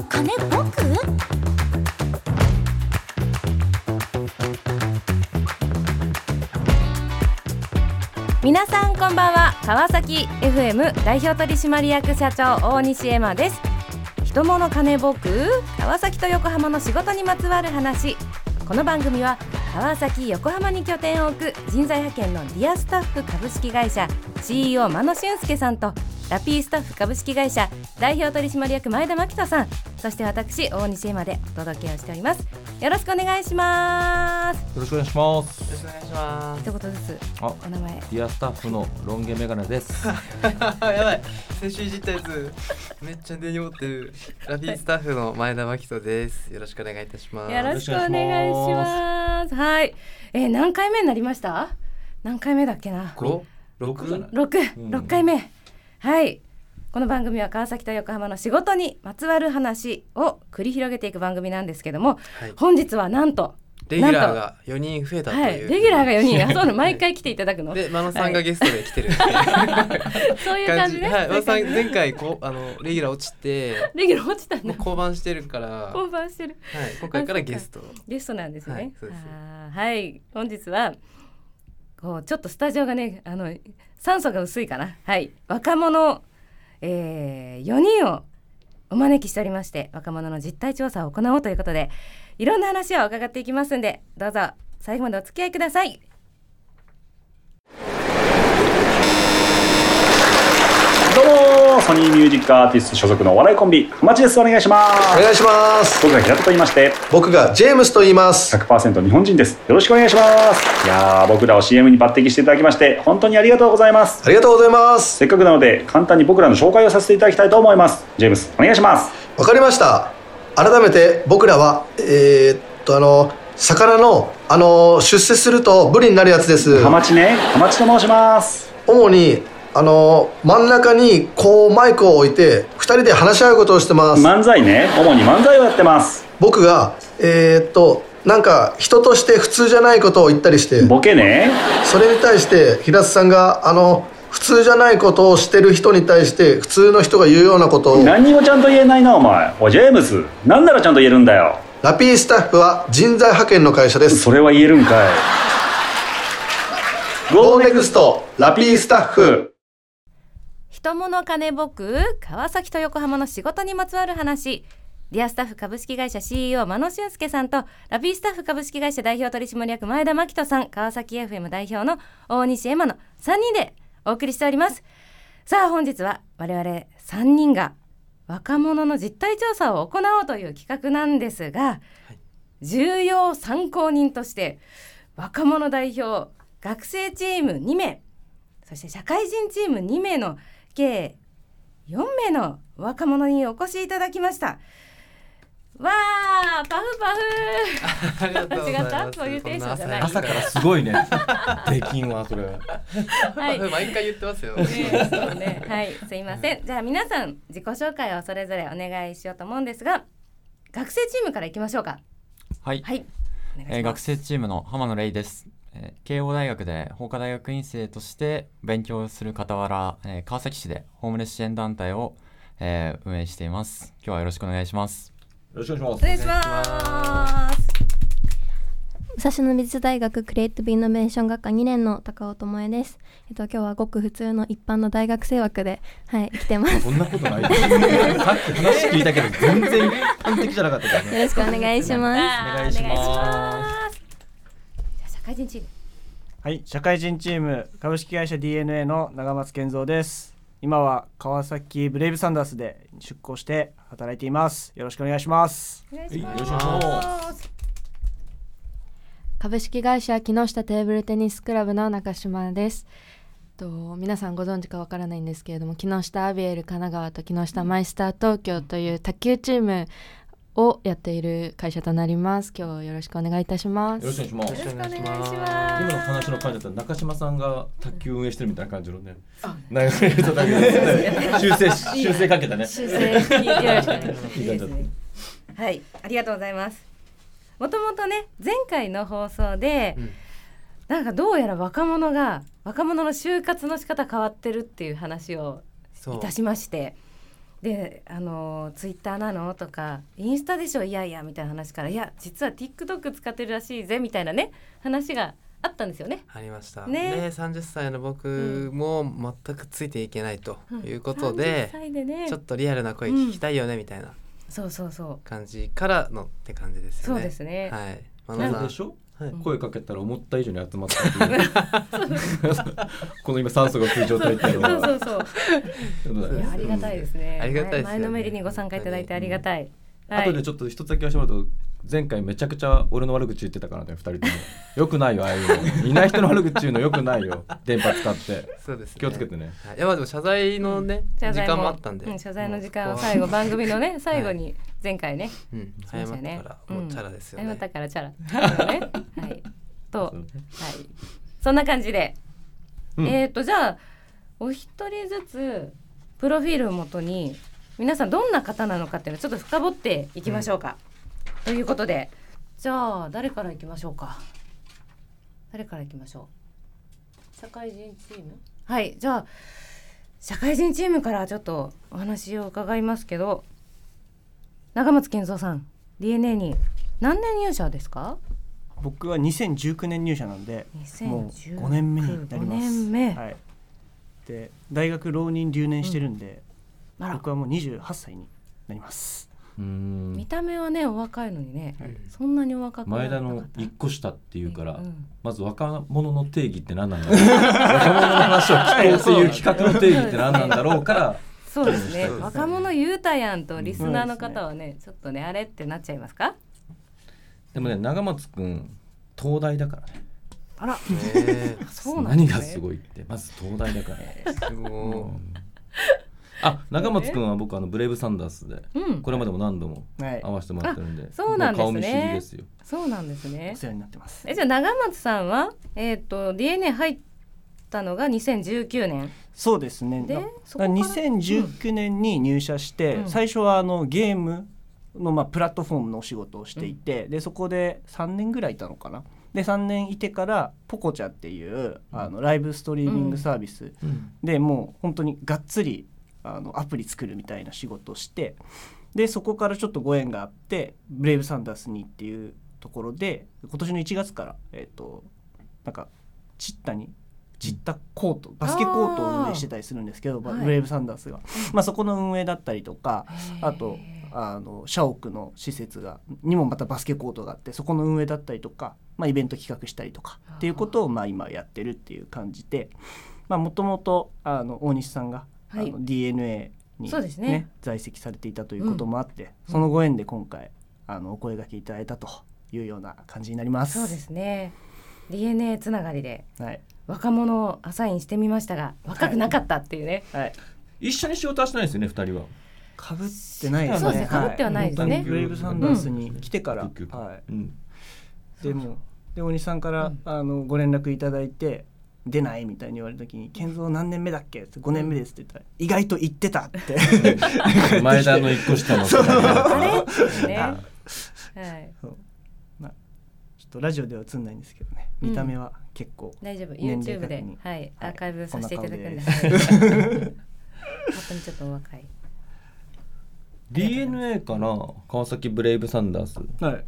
の金僕？皆さんこんばんは。川崎 FM 代表取締役社長大西エマです。人物金僕？川崎と横浜の仕事にまつわる話。この番組は川崎横浜に拠点を置く人材派遣のディアスタッフ株式会社 CEO 真野俊介さんとラピースタッフ株式会社代表取締役前田真紀人さん。そして私大西エマでお届けをしておりますよろしくお願いしますよろしくお願いします。よろしくお願いします。一言ずつあ、お名前ディアスタッフのロン毛メガネです。やばい。先週いじったやつ、めっちゃ根に持ってる。ラピースタッフの前田真紀人です。よろししくお願いいたします。よろしくお願いします。はい。えー、何回目になりました？何回目だっけな？五、六？六、うん六回目。はい。この番組は川崎と横浜の仕事にまつわる話を繰り広げていく番組なんですけども、はい。本日はなんと、レギュラーが四人増えたという。はい、レギュラーが4人、あ、そうなの、毎回来ていただくの？で、真野さんがゲストで来てるっていうそういう感じね。はい、真野さん前回こうあのレギュラー落ちて、レギュラー落ちたんだ。降板してるから、は降板してる。い、今回からゲスト。ゲストなんですね。はい、本日はこうちょっとスタジオがね、あの酸素が薄いかな。はい、若者、えー、4人をお招きしておりまして、若者の実態調査を行おうということで、いろんな話を伺っていきますんで、どうぞ最後までお付き合いください。ソニーミュージックアーティスト所属のお笑いコンビ浜地です。お願いします。お願いします。僕が平田と言いまして僕がジェームスと言います。100%日本人です。よろしくお願いします。いやー僕らを CM に抜擢していただきまして本当にありがとうございます。ありがとうございます。せっかくなので簡単に僕らの紹介をさせていただきたいと思います。ジェームスお願いします。わかりました。改めて僕らはえー、っとあの魚のあの出世するとブリになるやつです。浜地ね。浜地と申します。主にあの真ん中にこうマイクを置いて2人で話し合うことをしてます。漫才ね。主に漫才をやってます。僕がえー、っとなんか人として普通じゃないことを言ったりしてボケね。それに対して平津さんがあの普通じゃないことをしてる人に対して普通の人が言うようなことを。何にもちゃんと言えないなお前。おいジェームスなんならちゃんと言えるんだよ。ラピースタッフは人材派遣の会社です。それは言えるんかい。ゴーネクストラピースタッフ人物金僕川崎と横浜の仕事にまつわる話。ディアスタッフ株式会社 CEO 真野俊介さんとラピースタッフ株式会社代表取締役前田真紀人さん川崎 FM 代表の大西エマの3人でお送りしております。さあ本日は我々3人が若者の実態調査を行おうという企画なんですが、重要参考人として若者代表学生チーム2名そして社会人チーム2名の計4名の若者にお越しいただきました。わーパフパフ。ありがとうございます。違ったそういうテンションじゃない朝からすごいね。できんわそれ。はい。毎回言ってますよ。ねはい。すいません。じゃあ皆さん自己紹介をそれぞれお願いしようと思うんですが学生チームからいきましょうか。はい、はい。えー学生チームの浜野レイです、えー慶応大学で法科大学院生として勉強する傍ら、えー川崎市でホームレス支援団体を、えー運営しています今日はよろしくお願いしますよろしくお願いしお願いします武蔵野美術大学クリエイティブイノベーション学科2年の高尾智恵です。えっと今日はごく普通の一般の大学生枠ではい来てます。ます。そんなことない。さっき話聞いたけど全然完璧じゃなかったからね。よろしくお願いします。お願いします会人チームはい、社会人チーム株式会社 DNA の長松健三です。今は川崎ブレイブサンダースで出向して働いています。よろしくお願いします。お願いしますはいよろしくお願いします株式会社木下テーブルテニスクラブの中島です。と皆さんご存知かわからないんですけれども木下アビエル神奈川と木下マイスター東京という卓球チームをやっている会社となります。今日はよろしくお願いいたします。よろしくお願いします。よろしくお願いしよろしくお願いします今の話の感じだったら中島さんが卓球運営してるみたいな感じのね。だ修正修正かけたね。修正はい、ありがとうございます。もともとね、前回の放送で、うんなんかどうやら若者が若者の就活の仕方変わってるっていう話をいたしまして、であのツイッターなの？とかインスタでしょ？いやいやみたいな話からいや実は TikTok 使ってるらしいぜみたいなね話があったんですよね。ありました。ね。ね30歳の僕も全くついていけないということで,、30歳でね。ちょっとリアルな声聞きたいよねみたいなそうそうそう。感じからのって感じですよね。そうですね。はい。あ真野さん。れでしょ、はい声かけたら思った以上に集まったっていう。この今酸素が来る状態っていうのは。そうそうそう。ありがたいですね。ありがたいですよね。前のめりにご参加いただいてありがたい。あとでちょっと一つだけ言わせてもらうと前回めちゃくちゃ俺の悪口言ってたからね二人とも よくないよああいうのいない人の悪口言うのよくないよ 電波使ってそうです、ね。気をつけてねはい。いやまあでも謝罪のね、時謝罪間もあったんで。うん謝罪の時間を最後番組のね 最後に前回ね。うん。し謝ったからもうチャラですよね。謝ったからチャラ。ねはい。とはいそんな感じで、うんえっとじゃあお一人ずつプロフィールをもとに皆さんどんな方なのかっていうのをちょっと深掘っていきましょうか。ということでじゃあ誰からいきましょうか？誰からいきましょう？社会人チーム？はいじゃあ社会人チームからちょっとお話を伺いますけど長松健三さん DNA に何年入社ですか？僕は2019年入社なんでもう2019 5年目になります。5年目。はい、で大学浪人留年してるんで、あら。僕はもう28歳になります。うん見た目はねお若いのにね、そんなにお若くなかった前田の一個下っていうから、うんまず若者の定義って何なんだろう。若者の話を聞こうっていう企画の定義って何なんだろうからそうですね。若者言うたやんとリスナーの方はね、ちょっとねあれってなっちゃいますか？でもね長松くん東大だからね。あら。えそうなんですね。何がすごいって。まず東大だからー、すごあ長松くんは僕あのブレイブサンダースでうん。これまでも何度もはい。会わせてもらってるんで、あそうなんですね。も顔見知りですよ。そうなんですね。お世話になってます。えじゃあ長松さんはえっ、と DNA 入ったのが2019年。そうですね。でだそこから？2019年に入社して、うん。最初はあのゲームのまあプラットフォームのお仕事をしていて、でそこで3年ぐらいいたのかな。で3年いてからポコチャっていうあのライブストリーミングサービスでもう本当にがっつりあのアプリ作るみたいな仕事をしてでそこからちょっとご縁があってブレイブサンダースにっていうところで今年の1月からえっ、となんかチッタにチッタコートバスケコートを運営してたりするんですけど、はいブレイブサンダースが、まあ、そこの運営だったりとかあとあの社屋の施設がにもまたバスケコートがあってそこの運営だったりとか、まあ、イベント企画したりとかっていうことをまあ今やってるっていう感じでもともと大西さんが、はい。DNA に、そうですね。在籍されていたということもあって、そのご縁で今回あのお声掛けいただいたというような感じになります。そうですね。DNA つながりではい。若者をアサインしてみましたが若くなかったっていうね、はい、一緒に仕事はしてないですよね二人は。かぶってないですね。そうですね被ってはないですね。本当にブレイブサンダースに来てから、うんはい。うん。でもで大西さんから、あのご連絡いただいて出ないみたいに言われた時に「健三何年目だっけ?」って「5年目です」って言ったら「意外と言ってた」って。前田の一個下の そうあれ？ねあはい。そう。まあちょっとラジオでは映んないんですけどね。見た目は結構、大丈夫。年齢 YouTube ではい。アーカイブさせていただくんで。本当にちょっとお若い。DNA かな？川崎ブレイブサンダース。はい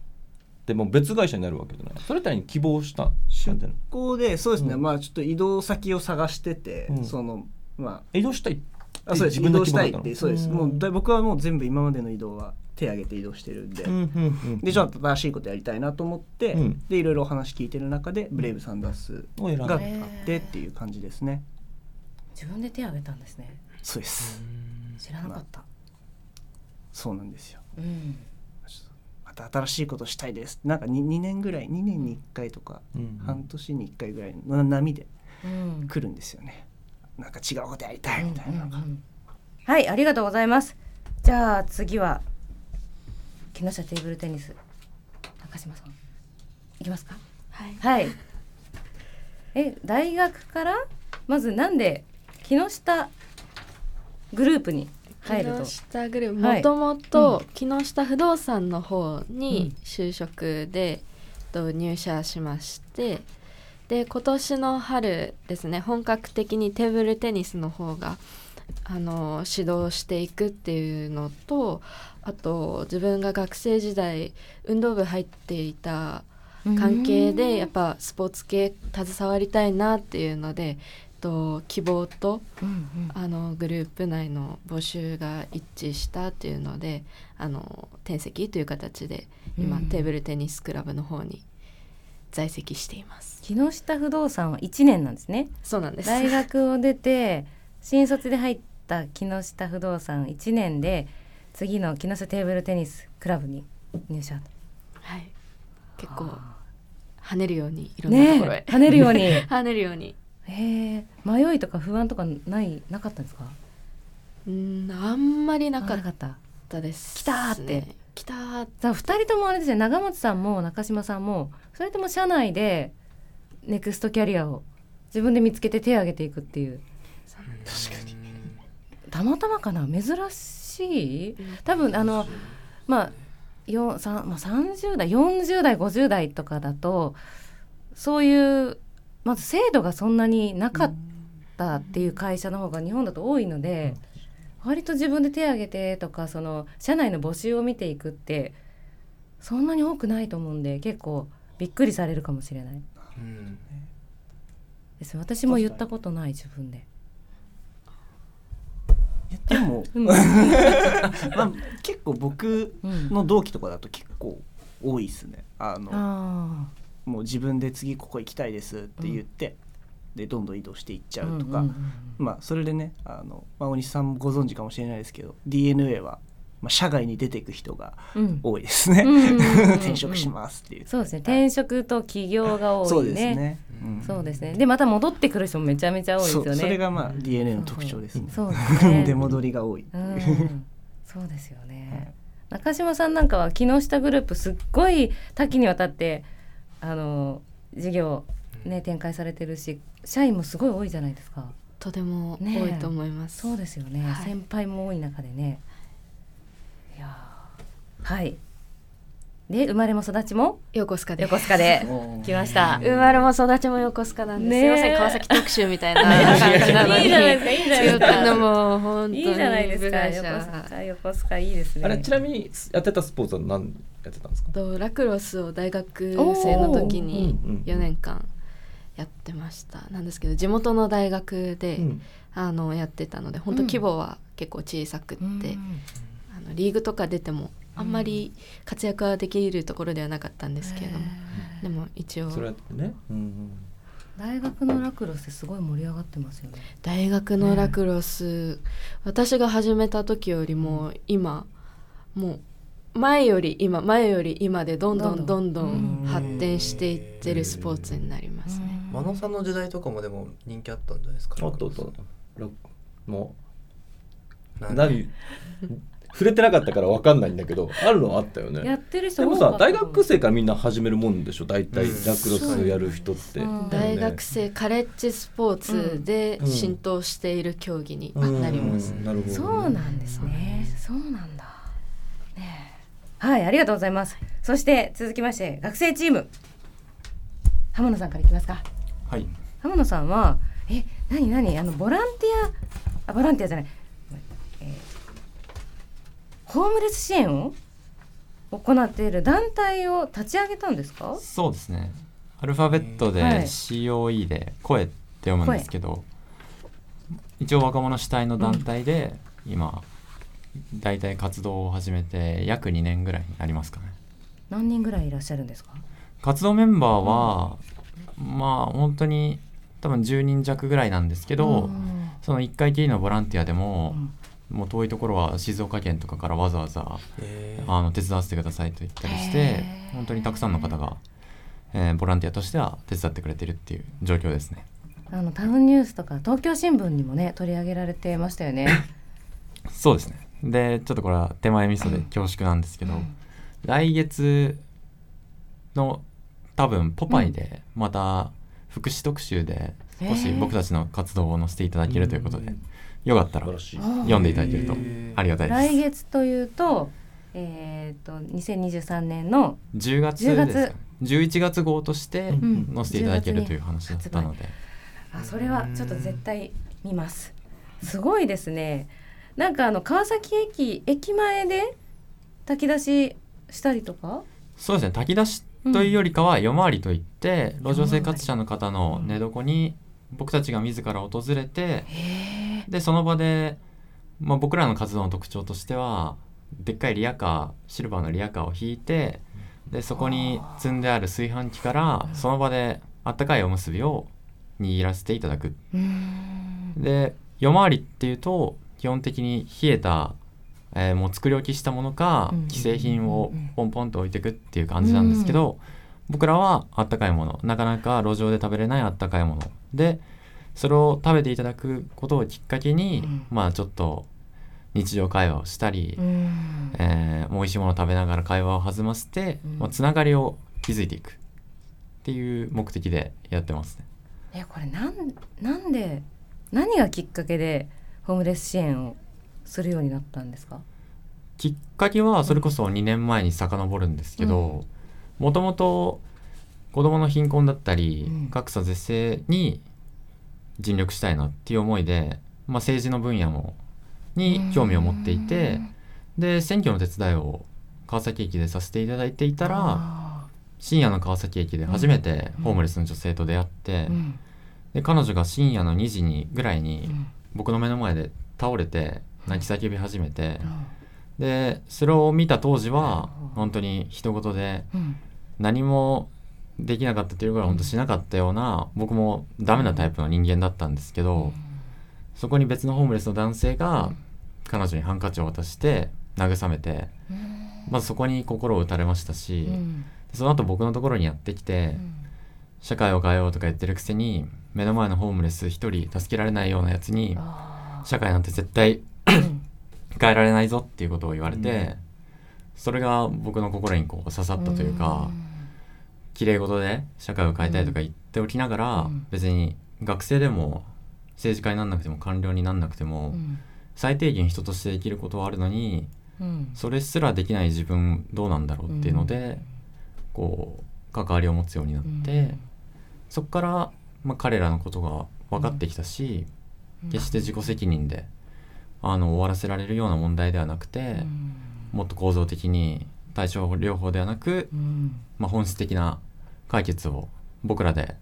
でも別会社になるわけじゃない。それたりに希望した出向でそうですね、うん。まあちょっと移動先を探してて、うん。そのま移動したいああそうです。移自分の動したいってそうです、うん。もうだ僕はもう全部今までの移動は手挙げて移動してるんで、うんうんうん。でちょっと新しいことやりたいなと思って、うん。でいろいろお話聞いてる中でブレイブサンダースを選ん。だがあってっていう感じですね。自分で手を挙げたんですねそうです知らなかったそうなんですようんまた新しいことしたいです。なんか 2, 2年ぐらい2年に1回とか、うん。半年に1回ぐらいの波でうん。来るんですよね、なんか違うことやりたいみたいなのが、はいありがとうございます。じゃあ次は木下テーブルテニス中島さん。いきますか？はい。はい。え大学からまずなんで木下グループに入ると。木下グループはいもともと木下不動産の方に就職で、と入社しましてで今年の春ですね本格的にテーブルテニスの方があの指導していくっていうのとあと自分が学生時代運動部入っていた関係でやっぱスポーツ系携わりたいなっていうので、と、希望と、あのグループ内の募集が一致したっていうのであの転籍という形で今、うんテーブルテニスクラブの方に在籍しています。木下不動産は1年なんですね。そうなんです。大学を出て新卒で入った木下不動産1年で次の木下テーブルテニスクラブに入社はい、結構跳ねるようにいろんなねところへ、え跳ねるように。跳ねるように へえ迷いとか不安とかないなかったんですか？うんあんまりなかったたです、来たーって。来たーじゃあ2人ともあれですね。長松さんも中島さんもそれとも社内でネクストキャリアを自分で見つけて手を挙げていくっていう。確かに。たまたまかな？珍しい？多分あのまあよさまあ、30代40代50代とかだとそういうまず制度がそんなになかったっていう会社の方が日本だと多いので、割と自分で手を挙げてとかその社内の募集を見ていくってそんなに多くないと思うんで結構びっくりされるかもしれない。うん。です。私も言ったことない自分で。でも、うん。まあ、結構僕の同期とかだと結構多いですね。あのあもう自分で次ここ行きたいですって言って、でどんどん移動していっちゃうとか、うんうんうんまあそれでねあの、まあ、大西さんもご存知かもしれないですけど DNA は、まあ、社外に出ていく人がうん。多いですね、うんうんうんうん 転職しますっていう。そうですね。転職と起業が多いね。そうですね、うん。そうですね。でまた戻ってくる人もめちゃめちゃ多いですよね。それがまあ DNA の特徴です。ねそうですね。出戻りが多い、う。ん。そうですよね。中島さんなんかは木下グループすっごい多岐にわたってあの事業ね展開されてるし社員もすごい多いじゃないですか。とても多いと思います、そうですよね、はい。先輩も多い中でね。いやー。はいで生まれも育ちも横須賀で。横須賀で。来ました。生まれも育ちも横須賀なんです、すいません川崎特集みたいな。感じなのにいいじゃないですかいいじゃないですか。でも本当に。いいじゃないですか横者須賀。横須賀いいですね。あれちなみにやってたスポーツは何やってたんですか？とラクロスを大学生の時におー。うんうん4年間やってました。なんですけど地元の大学で、うん。あのやってたので本当規模は結構小さくって、あのリーグとか出てもあんまり活躍はできるところではなかったんですけれども、でも一応。それね、うんうん。大学のラクロスすごい盛り上がってますよね。大学のラクロス、私が始めた時よりも今もう前より今前より今でどんどんどんどん。発展していってるスポーツになりますね。真野さんの時代とかもでも人気あったんじゃないですか？あったあった。ラもう。何？触れてなかったから分かんないんだけどあるのはあったよね。やってる人でも多かったさ大学生からみんな始めるもんでしょ？大体うん。ラクロスやる人って、う。ん大学生カレッジスポーツでうん浸透している競技にうん。なります。なるほどそうなんですね。そうなんだ。ねえ。はいありがとうございます。そして続きまして学生チーム。浜野さんからいきますか。はい。浜野さんはえ何何？あのボランティアあボランティアじゃない、えーホームレス支援を行っている団体を立ち上げたんですか？そうですね。アルファベットではい。COE で声って読むんですけど、一応若者主体の団体で今大体活動を始めて約2年ぐらいになりますかね。何人ぐらいいらっしゃるんですか？活動メンバーは、まあ本当に多分10人弱ぐらいなんですけど、うん。その1回きりのボランティアでも、もう遠いところは静岡県とかからわざわざへあの手伝わせてくださいと言ったりしてへー。本当にたくさんの方が、えーボランティアとしては手伝ってくれてるっていう状況ですね。あのタウンニュースとか東京新聞にもね取り上げられてましたよね。そうですね。でちょっとこれは手前味噌で恐縮なんですけど、来月の多分ポパイでまた福祉特集で少し僕たちの活動を載せていただけるということで、よかったら読んでいただけるとありがたい来です。月というと、えっ、と2023年の10月10ですか？11月。号としてん載せていただけるという話だったので、あそれはちょっと絶対見ます。すごいですね。なんかあの川崎駅駅前で炊き出ししたりとか？そうですね。炊き出しというよりかは夜回りといって、路上生活者の方の寝床に僕たちが自ら訪れてでその場で、まあ、僕らの活動の特徴としてはでっかいリヤカーシルバーのリヤカーを引いてでそこに積んである炊飯器からその場であったかいおむすびを握らせていただく。で夜回りっていうと基本的に冷えた、えーもう作り置きしたものか既製品をポンポンと置いていくっていう感じなんですけど、僕らはあったかいもの。なかなか路上で食べれないあったかいものでそれを食べていただくことをきっかけに、まあちょっと日常会話をしたり、えー、美味しいものを食べながら会話を弾ませて、まあ、つながりを築いていくっていう目的でやってますね。えこれなんなんで何がきっかけでホームレス支援をするようになったんですか？きっかけはそれこそ2年前に遡るんですけどもともと子どもの貧困だったり、格差是正に尽力したいなっていう思いで、まあ、政治の分野もに興味を持っていてで選挙の手伝いを川崎駅でさせていただいていたら深夜の川崎駅で初めてホームレスの女性と出会って、で彼女が深夜の2時にぐらいに僕の目の前で倒れて泣き叫び始めて、でそれを見た当時は本当に人事で何もできなかったというぐらい本当しなかったような僕もダメなタイプの人間だったんですけど、そこに別のホームレスの男性が彼女にハンカチを渡して慰めて、まずそこに心を打たれましたし、その後僕のところにやってきて、社会を変えようとか言ってるくせに目の前のホームレス一人助けられないようなやつに社会なんて絶対 変えられないぞっていうことを言われて、それが僕の心にこう刺さったというか、綺麗事で社会を変えたいとか言っておきながら、別に学生でも政治家になんなくても官僚になんなくても、最低限人として生きることはあるのに、それすらできない自分どうなんだろうっていうので、こう関わりを持つようになって、そこから、まあ、彼らのことが分かってきたし、決して自己責任であの終わらせられるような問題ではなくて、もっと構造的に対症療法ではなく、まあ、本質的な解決を僕らで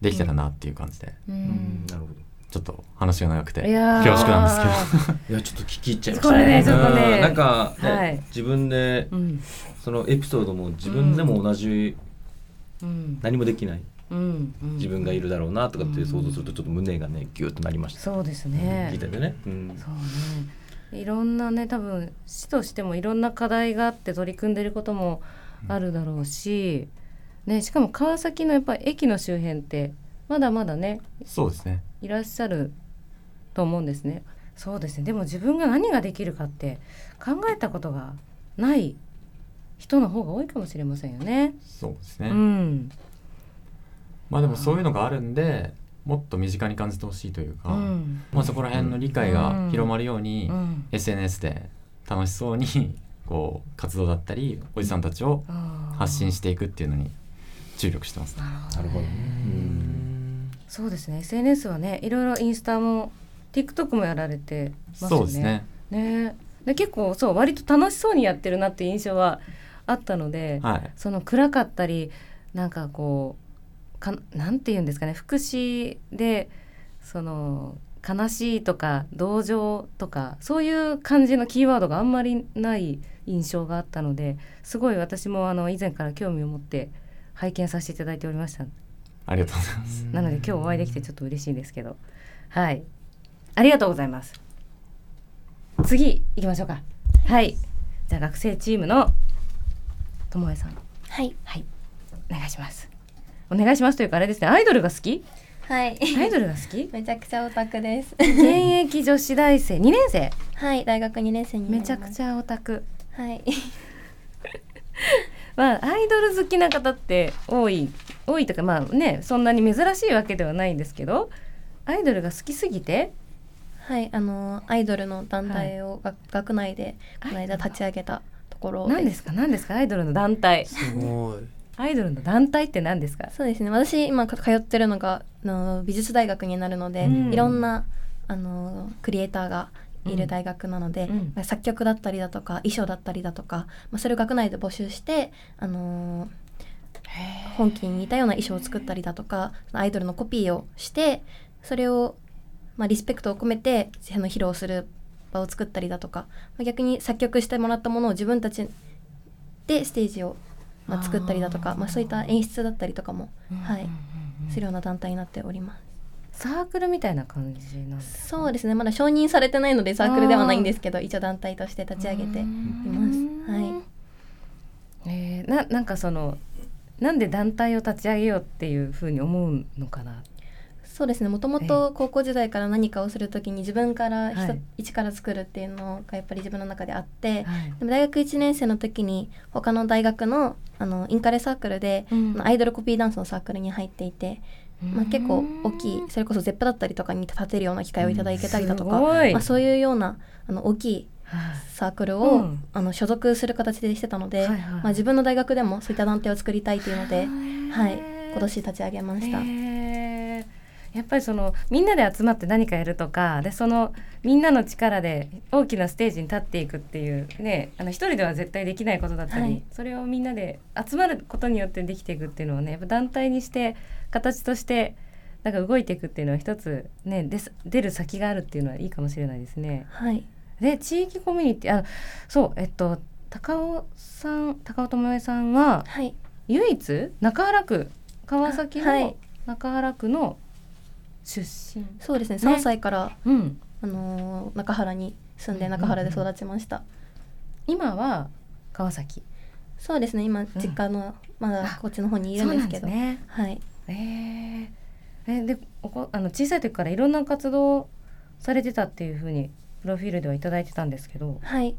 できてたなっていう感じで、うん。なるほど。ちょっと話が長くていやー。恐縮なんですけど。いやちょっと聞き入っちゃいましたこれねちょっとね。うん。なんか、ねはい。自分で、うん。そのエピソードも自分でも同じ、うん。何もできない、うん。うん。自分がいるだろうなとかって想像するとちょっと胸がねギュッとなりました。そうですね。聞いててね、うん、そうねいろんなね多分市としてもいろんな課題があって取り組んでることもあるだろうし、ね、しかも川崎のやっぱり駅の周辺ってまだまだねそうですね。いらっしゃると思うんですね。そうですね。でも自分が何ができるかって考えたことがない人の方が多いかもしれませんよね。そうですね、うん。まあでもそういうのがあるんでもっと身近に感じてほしいというか、うん。まあ、そこら辺の理解が広まるように、うん。SNS で楽しそうに こう活動だったりおじさんたちを発信していくっていうのに注力してますね。なるほど。ねそうですね。SNS はねいろいろインスタも TikTok もやられてますよね。そうですね。ね。で結構そう割と楽しそうにやってるなっていう印象はあったので、はい。その暗かったりなんかこうかなんて言うんですかね福祉でその悲しいとか同情とかそういう感じのキーワードがあんまりない印象があったのですごい私もあの以前から興味を持って拝見させていただいておりました。ありがとうございます。なので今日お会いできてちょっと嬉しいですけど。はい。ありがとうございます。次行きましょうか。はい。じゃあ学生チームのともえさん。はい。はい。お願いしますお願いしますというかあれですねアイドルが好き？はい。アイドルが好き？めちゃくちゃオタクです。現役女子大生？2年生？はい大学2年生にめちゃくちゃオタク。はい。まあアイドル好きな方って多い多いとかまあねそんなに珍しいわけではないんですけどアイドルが好きすぎて？はいあのアイドルの団体を、が学内でこの間立ち上げたところ何ですか？何ですか？アイドルの団体。すごいアイドルの団体って何ですか？そうですね。私今か通ってるのがあの美術大学になるので、うん。いろんなあのクリエイターがいる大学なので、うん。作曲だったりだとか衣装だったりだとか、まあ、それを学内で募集して、あの本気に似たような衣装を作ったりだとかアイドルのコピーをしてそれを、まあ、リスペクトを込めてその披露する場を作ったりだとか、まあ逆に作曲してもらったものを自分たちでステージを、まあ、作ったりだとかまあ、そういった演出だったりとかも、はい、するような団体になっております。サークルみたいな感じなんですそうですね。まだ承認されてないのでサークルではないんですけど一応団体として立ち上げています。はい。えーななんかそのなんで団体を立ち上げようっていうふうに思うのかなそうですね。もともと高校時代から何かをするときに自分からはい。一から作るっていうのがやっぱり自分の中であって、はい。でも大学1年生の時に他の大学のあのインカレサークルで、うん。アイドルコピーダンスのサークルに入っていて、まあ、結構大きいそれこそ ZEP だったりとかに立てるような機会をいただけたりだとか、すごい。まあ、そういうようなあの大きいサークルを、うん。あの所属する形でしてたので、はいはいまあ、自分の大学でもそういった団体を作りたいというので、はい、今年立ち上げました。やっぱりそのみんなで集まって何かやるとかでそのみんなの力で大きなステージに立っていくっていうねあの一人では絶対できないことだったり、はい。それをみんなで集まることによってできていくっていうのをねやっぱ団体にして形としてなんか動いていくっていうのは一つねです出る先があるっていうのはいいかもしれないですね。はい。で地域コミュニティあそうえっと高尾さん高尾智恵さんは、はい。唯一中原区川崎のはい。中原区の出身、そうですね。ね。3歳から、うん、あのー中原に住んで中原で育ちました、今は川崎。そうですね。今実家の、まだこっちの方にいるんですけど。ね。はい。えー。えでおこあの小さい時からいろんな活動されてたっていうふうにプロフィールではいただいてたんですけど。はい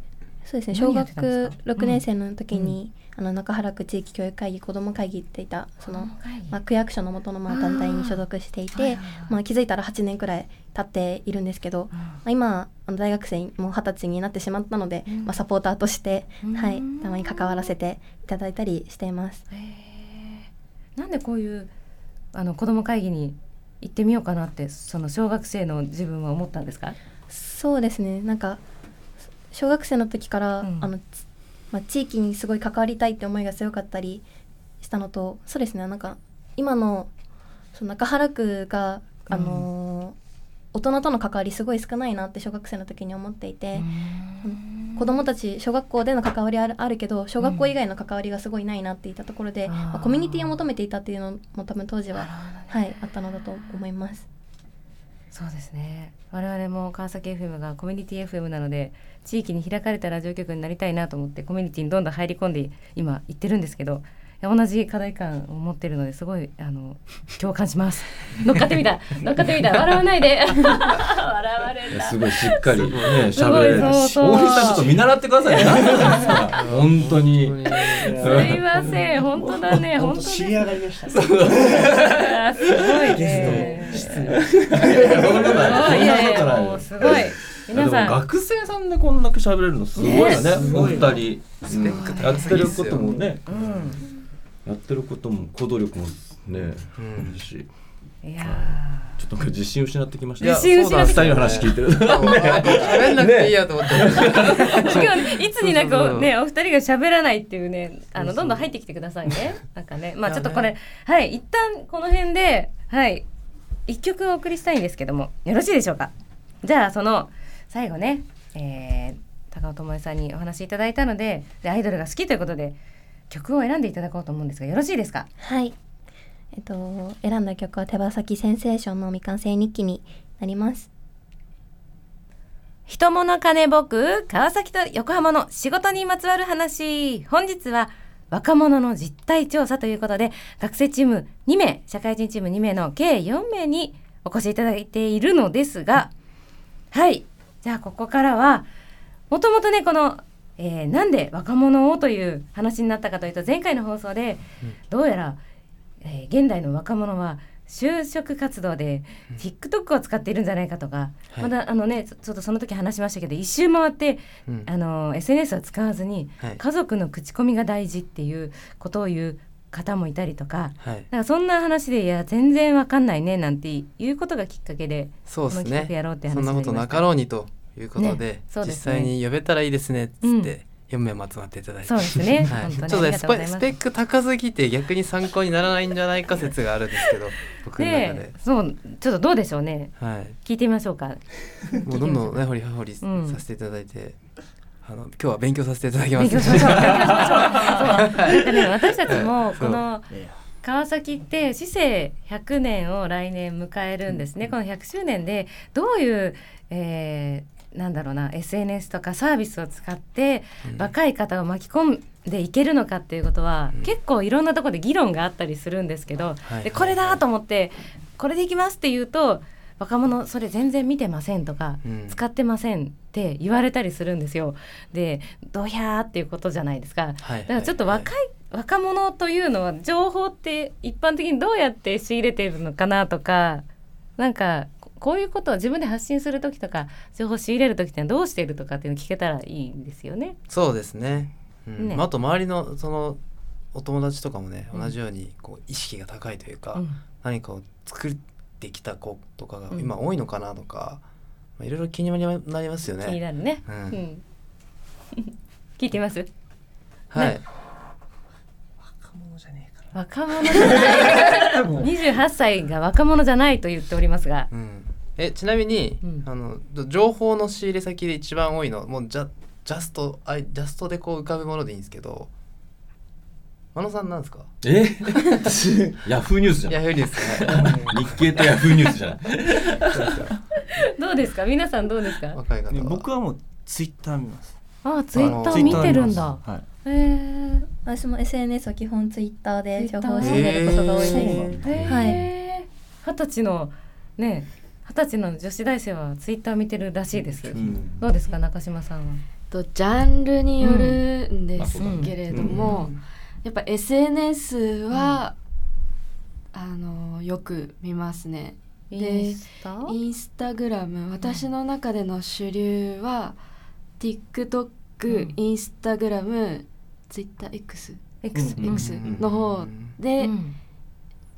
そうですね。小学すか6年生の時に、あの中原区地域教育会議子ども会議っていたその、まあ、区役所の元のまあ団体に所属していてまあ、気づいたら8年くらい経っているんですけど、まあ、今あの大学生にもう二十歳になってしまったので、まあ、サポーターとして、はい、たまに関わらせていただいたりしています。なんでこういうあの子ども会議に行ってみようかなってその小学生の自分は思ったんですか？そうですね。なんか小学生の時から、あのつまあ、地域にすごい関わりたいって思いが強かったりしたのとそうですねなんか今のその中原区が、あのー大人との関わりすごい少ないなって小学生の時に思っていて、うん。子どもたち小学校での関わりあるあるけど小学校以外の関わりがすごいないなっていったところで、まあコミュニティを求めていたっていうのも多分当時は、はい、あったのだと思います。そうですね。我々も川崎 FM がコミュニティ FM なので地域に開かれたラジオ局になりたいなと思ってコミュニティにどんどん入り込んで今行ってるんですけど同じ課題感を持ってるのですごいあの共感します。乗っかってみた。乗っかってみた。笑わないで。笑われたいやすごいしっかりね喋れる。大西さんちょっと見習ってくださいね。本当に。すいません。本当だね。本当です。知り上がりました。すごいね。い。やいやもうすごい。皆さん。学生さんでこんだけ喋れるのすごいよね。ねお二人。やってることもね。うんやってることも行動力もねうん。あるし。いやちょっとなんか自信失ってきました。自信失ってきた。二人の話聞いてる。喋んなくていいやと思って、今日ねいつになくねお二人が喋らないっていうねあのどんどん入ってきてくださいね。なん。かねまあちょっとこれはい一旦この辺ではい一曲お送りしたいんですけどもよろしいでしょうか？じゃあその最後ね、えー高尾智恵さんにお話しいただいたのででアイドルが好きということで曲を選んでいただこうと思うんですがよろしいですか？はい。えっと、選んだ曲は手羽先センセーションの未完成日記になります。人物金僕川崎と横浜の仕事にまつわる話本日は若者の実態調査ということで学生チーム2名社会人チーム2名の計4名にお越しいただいているのですがはいじゃあここからはもともとねこの、えーなんで若者をという話になったかというと前回の放送でどうやら、えー現代の若者は就職活動で TikTok を使っているんじゃないかとか、はい。まだあのねちょっとその時話しましたけど一周回って、あの SNS を使わずに、はい。家族の口コミが大事っていうことを言う方もいたりとかはい。なんかそんな話でいや全然わかんないねなんていうことがきっかけでそうですね。やろうって話そんなことなかろうにということで実際に呼べたらいいですねっつって、うん。4名も集まっていただいて。そうですね。はい、ちょっとねスパスペック高すぎて逆に参考にならないんじゃないか説があるんですけど僕の中で。で、そうちょっとどうでしょうね。はい、聞いてみましょうか。もうどんどんね掘り葉掘りうん。させていただいて、あの今日は勉強させていただきます。私たちもこの川崎って市政100年を来年迎えるんですね、この100周年でどういう、えーなんだろうな SNS とかサービスを使って若い方を巻き込んでいけるのかっていうことは、結構いろんなところで議論があったりするんですけど、はい。でこれだと思ってこれでいきますって言うと若者それ全然見てませんとか、うん。使ってませんって言われたりするんですよ。でドヒャーっていうことじゃないですか。はい。だからちょっと若い、若者というのは情報って一般的にどうやって仕入れてるのかなとかなんかここういうことを自分で発信する時とか情報仕入れる時ってどうしてるとかっていうの聞けたらいいんですよね。そうですね,、うん。ね。まあ、あと周りのそのお友達とかもねうん。同じようにこう意識が高いというか、うん。何かを作ってきた子とかがうん。今多いのかなとか、まあ、いろいろ気になりますよね。気になるね。ううん。ん 聞いてみます？はい、ね。若者じゃない。28歳が若者じゃないと言っておりますが、うん、えちなみに、うん。あの情報の仕入れ先で一番多いのもうジャジャストあいジャストでこう浮かぶものでいいんですけど真野さんなんですか？え？ヤフーニュースじゃないヤフーニュース。ね日経とヤフーニュースじゃないどうですか？皆さんどうですか？若い方僕はもうツイッター見ます。あツイッター見てるんだ。はい。へえ私も SNS は基本ツイッターで情報を仕入れることが多いです、へはい。え二十歳のね二十歳の女子大生はツイッター見てるらしいです。うん。どうですか中島さんは？とジャンルによるんですうん。けれども、やっぱ SNS は、あのよく見ますね。でインスタ？インスタグラム。私の中での主流は TikTok、うん。インスタグラム TwitterX X うんの方で、うん。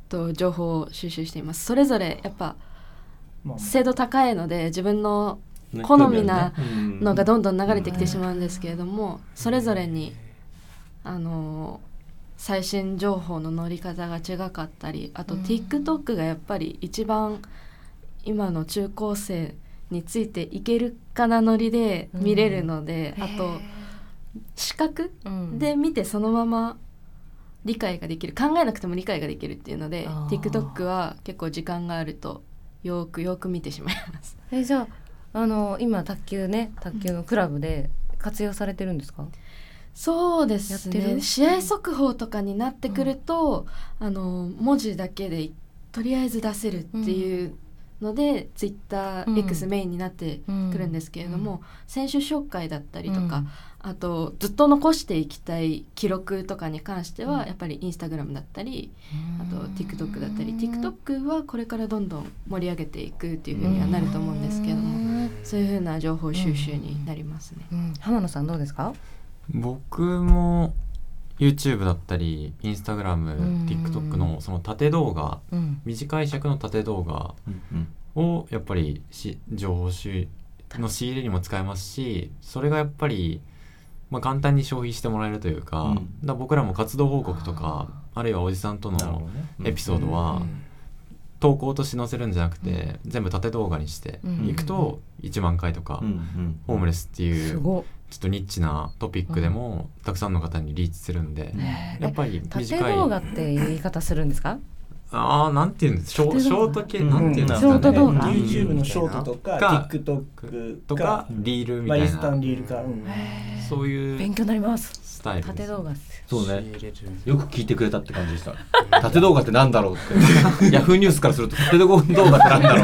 と情報を収集しています。それぞれやっぱまあ精度高いので自分のね好みなのがどんどん流れてきてしまうんですけれども、それぞれにあの最新情報の乗り方が違かったりあとうん。TikTok がやっぱり一番今の中高生についていけるかなノリで見れるので、あと視覚うん。で見てそのまま理解ができる考えなくても理解ができるっていうので TikTok は結構時間があるとよーくよーく見てしまいます。えじゃああの今卓球ね卓球のクラブで活用されてるんですか？そうですね。試合速報とかになってくると、あの文字だけでとりあえず出せるっていうので、ツイッタうん。ー X メインになってくるんですけれども、選手紹介だったりとか、あとずっと残していきたい記録とかに関しては、うん。やっぱりインスタグラムだったりうん。あと TikTok だったり TikTok はこれからどんどん盛り上げていくっていうふうにはなると思うんですけれども、そういうふうな情報収集になりますね。うん。浜野さんどうですか？僕も YouTube だったり Instagram、ん。TikTok のその縦動画うん。短い尺の縦動画うんうん。をやっぱりし情報収の仕入れにも使えますしそれがやっぱり、まあ、簡単に消費してもらえるというか,、うん。だ僕らも活動報告とかあるいはおじさんとのエピソードは投稿として載せるんじゃなくて、全部縦動画にしてうん。いくと1万回とか、うんうんホームレスっていうすごっ。ちょっとニッチなトピックでもたくさんの方にリーチするんで、ねやっぱり縦短い。動画っていう言い方するんですか？ああなんていうんですショショート系うん。なんていうんですショーかねト動画。YouTube のショートとかか TikTok とか。リールみまあたいな。インスタのリールかうん。そういう勉強になります。スタイル縦動画。そうね。よく聞いてくれたって感じでした。縦動画ってなんだろうって。ヤフーニュースからすると縦動画ってなんだろう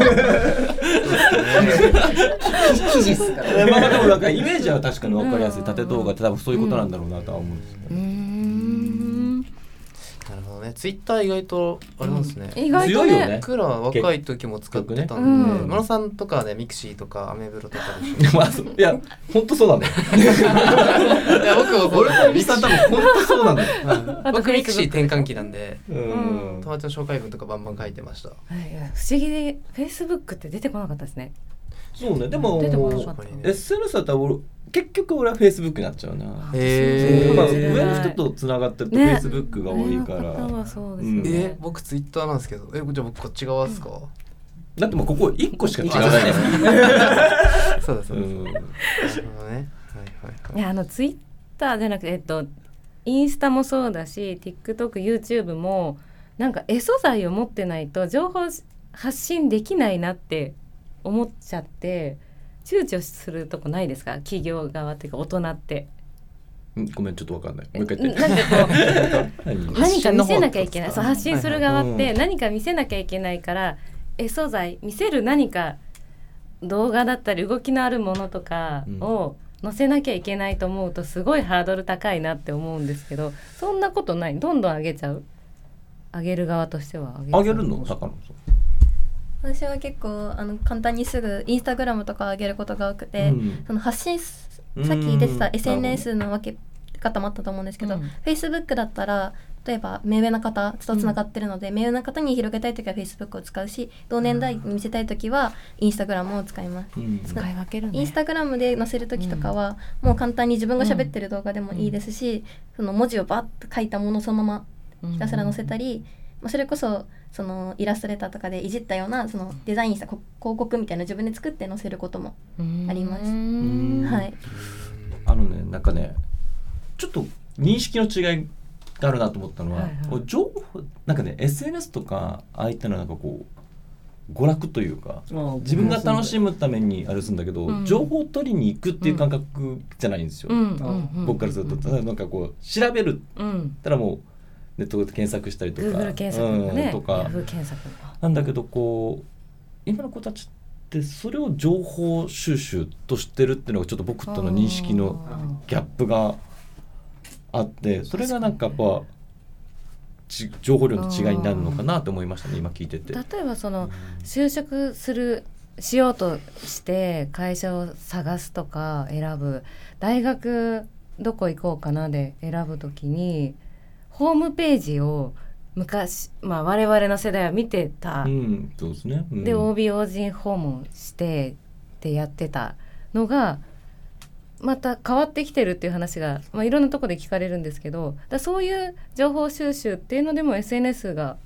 記事っす かえまあでもなんかイメージは確かに分かりやすい。縦動画って多分そういうことなんだろうなとは思うんですけどうーん。なるほどね。ツイッター意外とあれなんですね、意外と強いよね。ね僕らは若い時も使ってたんで、ね。うん。野呂さんとかはねミクシーとかアメブロとかでしょ。まあそう。いや本当そうなんだよ。いや僕も俺とミさん多分本当そうなんだよ。あと僕ミクシー転換期なんで。うん。友達の紹介文とかバンバン書いてました。はい。いや不思議でフェイスブックって出てこなかったですねそうね。でも出てこなかった SNS だったら俺結局俺は Facebook になっちゃうな。へー。まあ、そう上の人とつながってるとね。Facebook が多いから、上の方はそうですようん。ねえ僕ツイッターなんですけど。えじゃあ僕こっち側ですか、だってもうここ1個しか違わない。あから そうだそうだ、うん。なるほどね。はいはいはい。いやあのツイッターじゃなくてえっとインスタもそうだし TikTokYouTube もなんか絵素材を持ってないと情報発信できないなって思っちゃって躊躇するとこないですか？企業側っていうか大人って。うんごめんちょっとわかんない。もう一回言って。なんかこう何 何か見せなきゃいけない。そう発信する側って何か見せなきゃいけないから絵素材見せる何か動画だったり動きのあるものとかを載せなきゃいけないと思うとすごいハードル高いなって思うんですけどそんなことない。どんどん上げちゃう？上げる側としては上げるの高野私は結構あの簡単にすぐインスタグラムとか上げることが多くて、うん。その発信さっき出てた SNS の分け方もあったと思うんですけど、うん。Facebook だったら例えば目上な方とつながってるので、目上な方に広げたい時は Facebook を使うし同年代に見せたい時は Instagram を使います。うん。使い分けるね。インスタグラムで載せる時とかは、もう簡単に自分が喋ってる動画でもいいですし、その文字をバッと書いたものをそのままひたすら載せたり、まあ、それこそそのイラストレーターとかでいじったようなそのデザインしたこ広告みたいな自分で作って載せることもあります。ん。はい、あのねなんかねちょっと認識の違いがあるなと思ったのは、はいはい。情報なんかね SNS とかああいったのなんかこう娯楽というか自分が楽しむためにあれするんだけど、うん。情報を取りに行くっていう感覚じゃないんですよ、うん。僕からすると、ただなんかこう調べるうん。たらもうネットで検索したりとか。Google 検索とかね。うん。とか。なんだけどこう今の子たちってそれを情報収集としてるっていうのがちょっと僕との認識のギャップがあってそれがなんかやっぱち情報量の違いになるのかなと思いましたね今聞いてて。例えばその就職するしようとして会社を探すとか選ぶ。大学どこ行こうかなで選ぶときにホームページを昔、まあ、我々の世代は見てた、うん、そうですね。うん。で OBOG 訪問してってやってたのがまた変わってきてるっていう話が、まあ、いろんなとこで聞かれるんですけどだそういう情報収集っていうのでも SNS が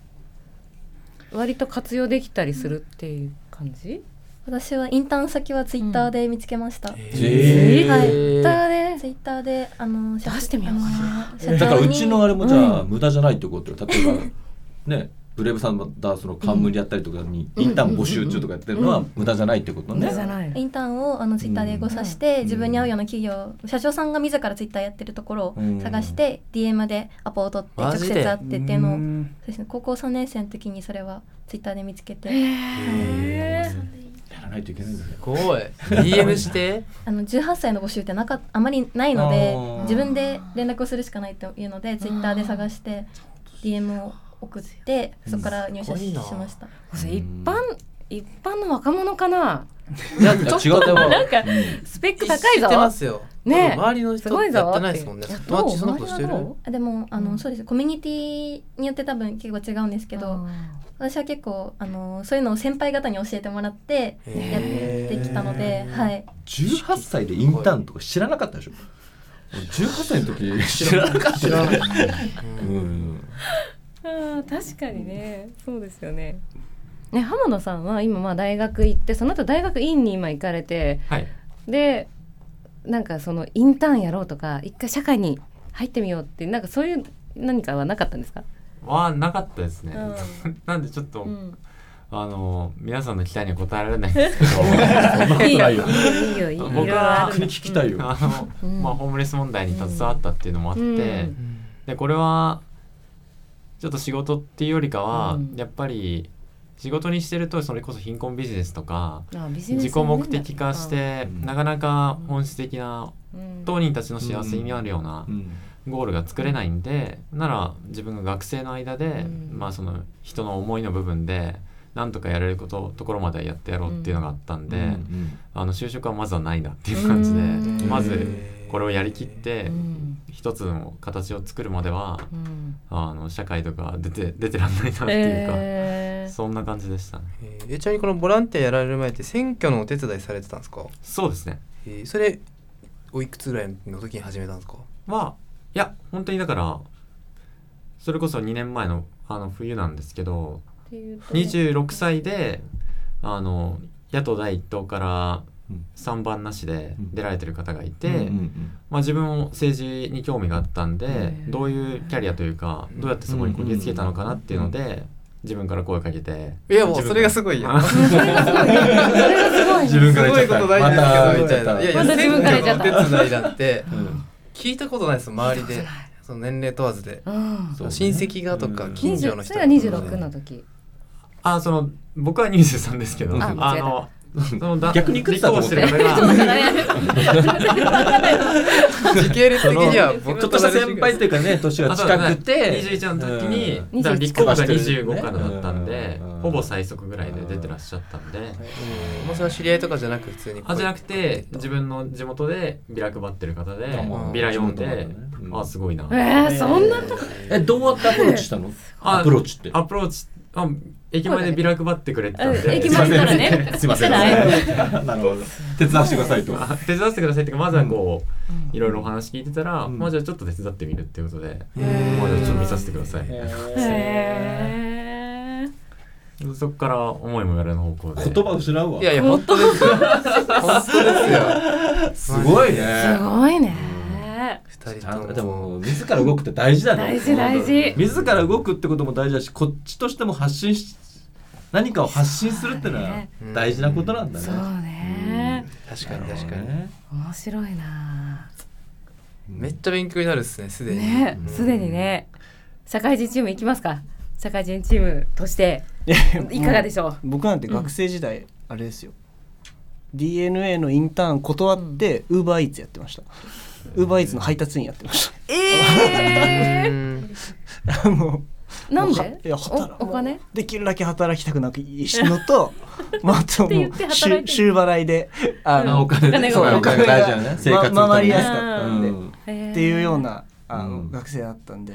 割と活用できたりするっていう感じ、私はインターン先はツイッターで見つけました。へー。はい。Twitter で？ツイッターであの出してみよう。かなだからうちのあれもじゃあ、うん。無駄じゃないってことよ例えば ねブレイブさんだその冠やったりとかに、インターン募集中とかやってるのは無駄じゃないってことね。インターンをあのツイッターでご指して、自分に合うような企業社長さんが自らツイッターやってるところを探して、DM でアポを取って直接会ってっていうのをうん。そうですね高校3年生の時にそれはツイッターで見つけて、やらないといけないんだね。すごい。DM して？あの18歳の募集ってなかあまりないので自分で連絡をするしかないというのでツイッターで探して DM を送ってそこから入社ししました。一般一般の若者かな？いやちょっとでもなんかスペック高いぞ。知ってますよね周りの人やってないですもんね。友達そんなことしてる？あでもあの、そうです。コミュニティによって多分結構違うんですけど、私は結構あのそういうのを先輩方に教えてもらってやってきたので、はい。18歳でインターンとか知らなかったでしょ？俺18歳の時？知らなかった。知らないうん。あー確かにね。そうですよね。ね浜野さんは今まあ大学行ってその後大学院に今行かれてはい。でなんかそのインターンやろうとか一回社会に入ってみようってなんかそういう何かはなかったんですか、はなかったですね、う なんでちょっと、うん、あの皆さんの期待には応えられないんですけど。いよ。いいよいいよいいよ。僕は聞きたいよ。あの、うん。まあ、ホームレス問題に携わったっていうのもあって、うん。でこれはちょっと仕事っていうよりかは、うん。やっぱり仕事にしてるとそれこそ貧困ビジネスとか自己目的化して、うん。なかなか本質的なうん。当人たちの幸せになるようなうん。ゴールが作れないんでなら自分が学生の間で、まあその人の思いの部分でなんとかやれることところまでやってやろうっていうのがあったんで、あの就職はまずはないなっていう感じで、まずこれをやりきって一つの形を作るまでは、あの社会とか出て出てらんないなっていうか、えー。そんな感じでしたね。えー。ちなみにこのボランティアやられる前って選挙のお手伝いされてたんですか？そうですね。えー。それおいくつぐらいの時に始めたんですか？はいや本当にだからそれこそ2年前のあの冬なんですけど26歳であの野党第一党から3番なしで出られてる方がいて、まあ、自分も政治に興味があったんでどういうキャリアというかどうやってそこにこぎつけたのかなっていうので自分から声かけていやもうそれがすごいよ。あ それがすごい自分からすごい言っちゃった。ことないんですけどみた。いまたないやいやまた自分から言っちゃった。選挙のお手伝いなんてうん。聞いたことないですよ周りで。その年齢問わずで。親戚がとかうん。近所の人それが26の時。あその僕は23ですけどああの逆にいくつだと思って。立候補してる方が時系列的には僕ちょっとした先輩っていうかね年が近くて。21の時に、うん。だから立候補が21 25からだったんで、うん。ほぼ最速ぐらいで出てらっしゃったんで、もうそれは知り合いとかじゃなく普通にあじゃなくて自分の地元でビラ配ってる方でうん。ビラ読んで、あすごいな、えー、そんなえどうやってアプローチしたの？あアプローチって。アプローチあ駅前でビラ配ってくれてたんうんで、駅前からね。すいません。ななるほど。手伝わせてくださいと。あ手伝わせてくださいっていうかまずはこう、いろいろお話聞いてたら、うん。まあじゃあちょっと手伝ってみるっていうことで、へー。まあじゃあちょっと見させてください、へー。そこから思いもよらぬ方向で。言葉失うわ。いやいや本当ですよ。本当ですよ。すごいね。すごいね二ちゃんと人ともでも自ら動くって大事だね。大事大事。自ら動くってことも大事だしこっちとしても発信し何かを発信するってのはね。大事なことなんだね。そうね。確かに確かに。ね面白いな。めっちゃ勉強になるっすねすでに。すでにね。社会人チーム行きますか？社会人チームとしていかがでしょう？僕なんて学生時代あれですよ、DNA のインターン断ってウーバーイーツやってましたウーバーイーツの配達員やってました。えうんー、もなんはでいや働おお金？うできるだけ働きたくなくいいのと まああともう週週払いでああお金ねお金がお金が大事だよね。生活のためにま回りやすかったんで、うん。っていうようなあの、うん。学生だったんで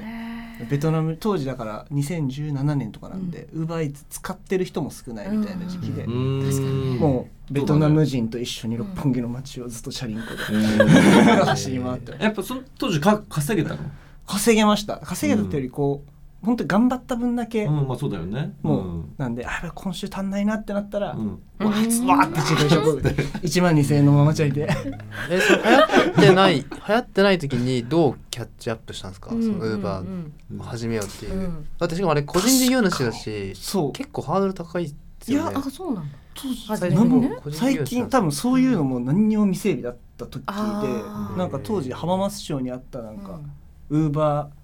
ベトナム当時だから2017年とかなんでウーバーイーツ使ってる人も少ないみたいな時期で、うん。もうベトナム人と一緒に六本木の街をずっとチャリンコで、うん。走り回って。やっぱその当時か稼げたの？稼げました。稼げたっていうよりこう、本当に頑張った分だけ、うんまあそうだよね。もう、ん。なんであ今週足んないなってなったら、うん。わーっつわーって自分職1 万2000円のままチャリでえそれ流行ってない流行ってない時にどうキャッチアップしたんですか？そのウーバーを始めようっていう、うん。だってしかもあれ個人事業主だしそう。結構ハードル高いですよね。いやあそうなんだ。最近多分そういうのも何にも未整備だった時でなんか当時浜松町にあったなんかウーバー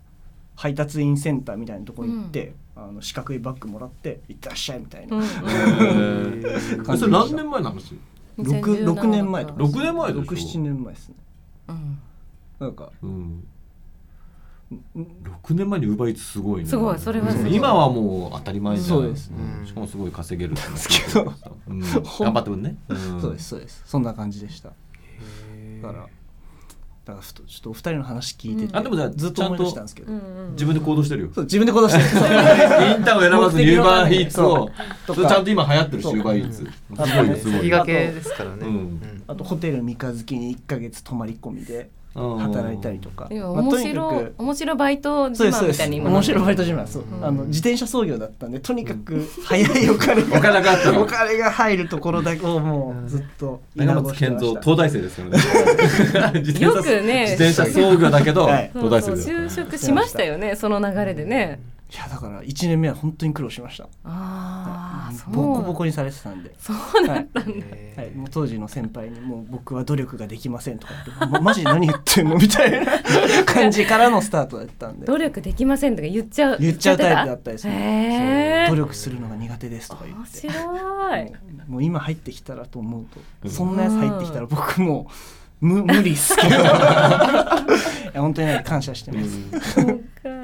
配達員センターみたいなところに行って、あの四角いバッグもらって行ってらっしゃいみたいな、うんそれ何年前の話？六六年前とか。6年前でしょ？67年前ですね。うん。なんか。うん。6年前にウーバーイーツすごいね。すごいそれはすごい。今はもう当たり前じゃん。そうですん。しかもすごい稼げるんですけど。うん。頑張ってもね。うん。そうですそうです。そんな感じでした。だからだからふとちょっとお二人の話聞いてて、あでもじゃあずっと思い出したんですけど、自分で行動してるよ。そう自分で行動してる。インターンを選ばずにウーバーイーツを。ちゃんと今流行ってるしウそう。ーバーイーツすごいよすごい。よ先駆けですからね、うん。あとホテル三日月に1か月泊まり込みで働いたりとか、今まあ面白い面白いバイト自慢みたいに今面白いバイト自慢そう、あの自転車操業だったんでとにかく早いお金がお金があったの。お金が入るところだけをもうずっと長松健三東大生ですからね。よくね。自転車操業だけどはい。東大生です就職しましたよねその流れでねいやだから1年目は本当に苦労しました。ああボコボコにされてたんで。そうだったんだはい、もう当時の先輩に「もう僕は努力ができません」とか言って「ま マジで何言ってんの?」みたいな 感じからのスタートだったんで。努力できませんとか言っちゃう言っちゃうタイプだったですへね努力するのが苦手ですとか言って。面白い。もう今入ってきたらと思うと。そんなやつ入ってきたら僕も無無理っすけど。いや本当にね感謝してます。そうか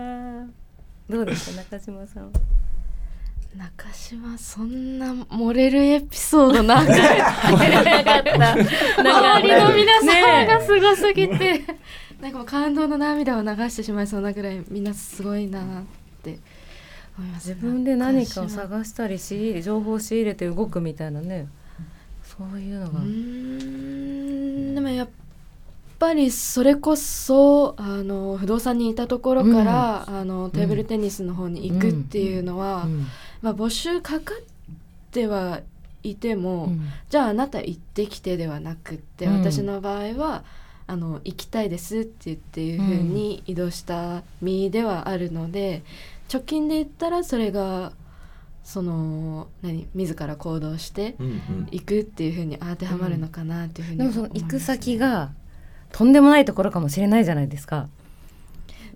どうですか中島さん中島そんな漏れるエピソードなんか なかった。周りの皆さんねがすごすぎて、なんかもう感動の涙を流してしまいそうなぐらいみんなすごいなって思います自分で何かを探したりし情報を仕入れて動くみたいなね。そういうのが。うーん。でもやっぱりそれこそあの不動産にいたところから、あのテーブルテニスの方に行くっていうのは、うん。まあ、募集かかってはいても、うん。じゃああなた行ってきてではなくって、うん。私の場合はあの行きたいですって言っていうふうに移動した身ではあるので、直近で言ったらそれがその何自ら行動してうんうん。行くっていうふうに当てはまるのかなっていうふうにでもその思います行く先がとんでもないところかもしれないじゃないですか。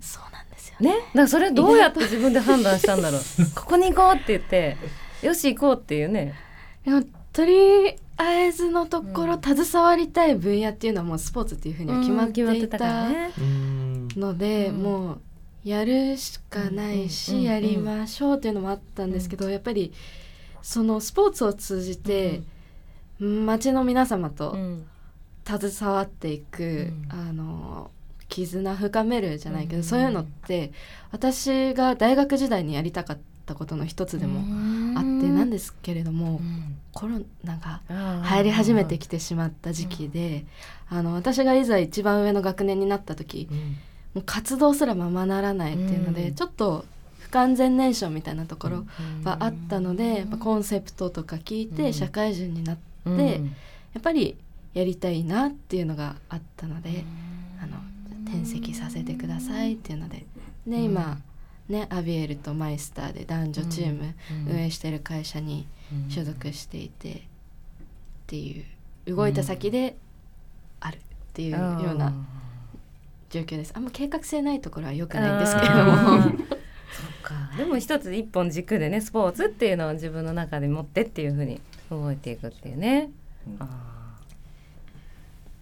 そうなんですよね。だからそれどうやって自分で判断したんだろう。ここに行こうって言ってよし行こうっていうね。でもとりあえずのところ、携わりたい分野っていうのはもうスポーツっていうふうには決まっていたので、うん。もうやるしかないし、うん。うん。やりましょうっていうのもあったんですけど、やっぱりそのスポーツを通じて、街の皆様とうん携わっていく、うん。あの絆深めるじゃないけど、うん。そういうのって私が大学時代にやりたかったことの一つでもあってなんですけれども、うん。コロナがあー。入り始めてきてしまった時期で、あの私がいざ一番上の学年になった時うん。もう活動すらままならないっていうので、うん。ちょっと不完全燃焼みたいなところうん。はあったので、コンセプトとか聞いてうん。社会人になって、うん。やっぱりやりたいなっていうのがあったので、あの転籍させてくださいっていうので。で今、ね、アビエルとマイスターで男女チームうん。運営してる会社に所属していてっていう動いた先であるっていうような状況です。あんま計画性ないところは良くないんですけれども。あー。そっか。でも一つ一本軸でねスポーツっていうのを自分の中で持ってっていうふうに動いていくっていうね、あー。あ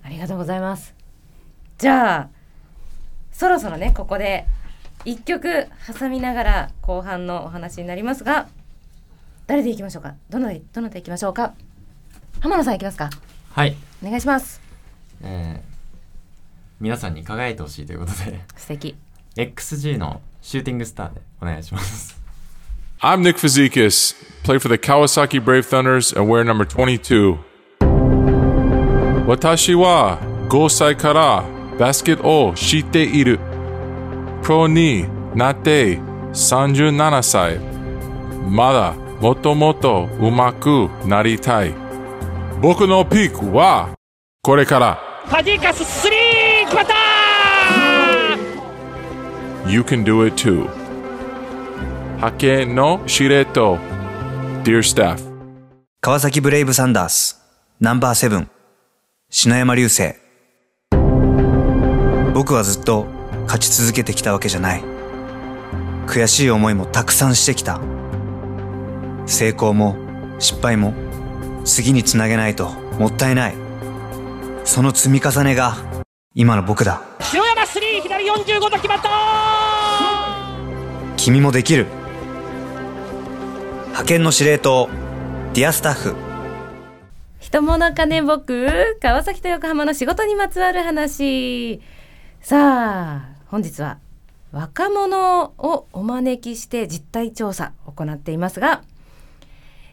りがとうございます。じゃあそろそろねここで一曲挟みながら後半のお話になりますが誰でいきましょうか？どのどのでいきましょうか？浜野さんいきますか？はい、お願いします。えー皆さんに輝いてほしいということで。素敵。XG のシューティングスターでお願いします。I'm Nick Fazikis, play for the Kawasaki Brave Thunders and wear number 22. 私は5歳からバスケットを知っている。プロになって37歳。まだもっともっと上手くなりたい。僕のピークはこれから。ファジーカススリー決まった You can do it too. 派遣の司令塔 Dear Staff 川崎ブレイブサンダースナンバーセブン篠山流星。僕はずっと勝ち続けてきたわけじゃない。悔しい思いもたくさんしてきた。成功も失敗も次につなげないともったいない。その積み重ねが今の僕だ。篠山スリー左45度決まった。君もできる。派遣の司令塔ディアスタッフ人物金僕川崎と横浜の仕事にまつわる話。さあ本日は若者をお招きして実態調査を行っていますが、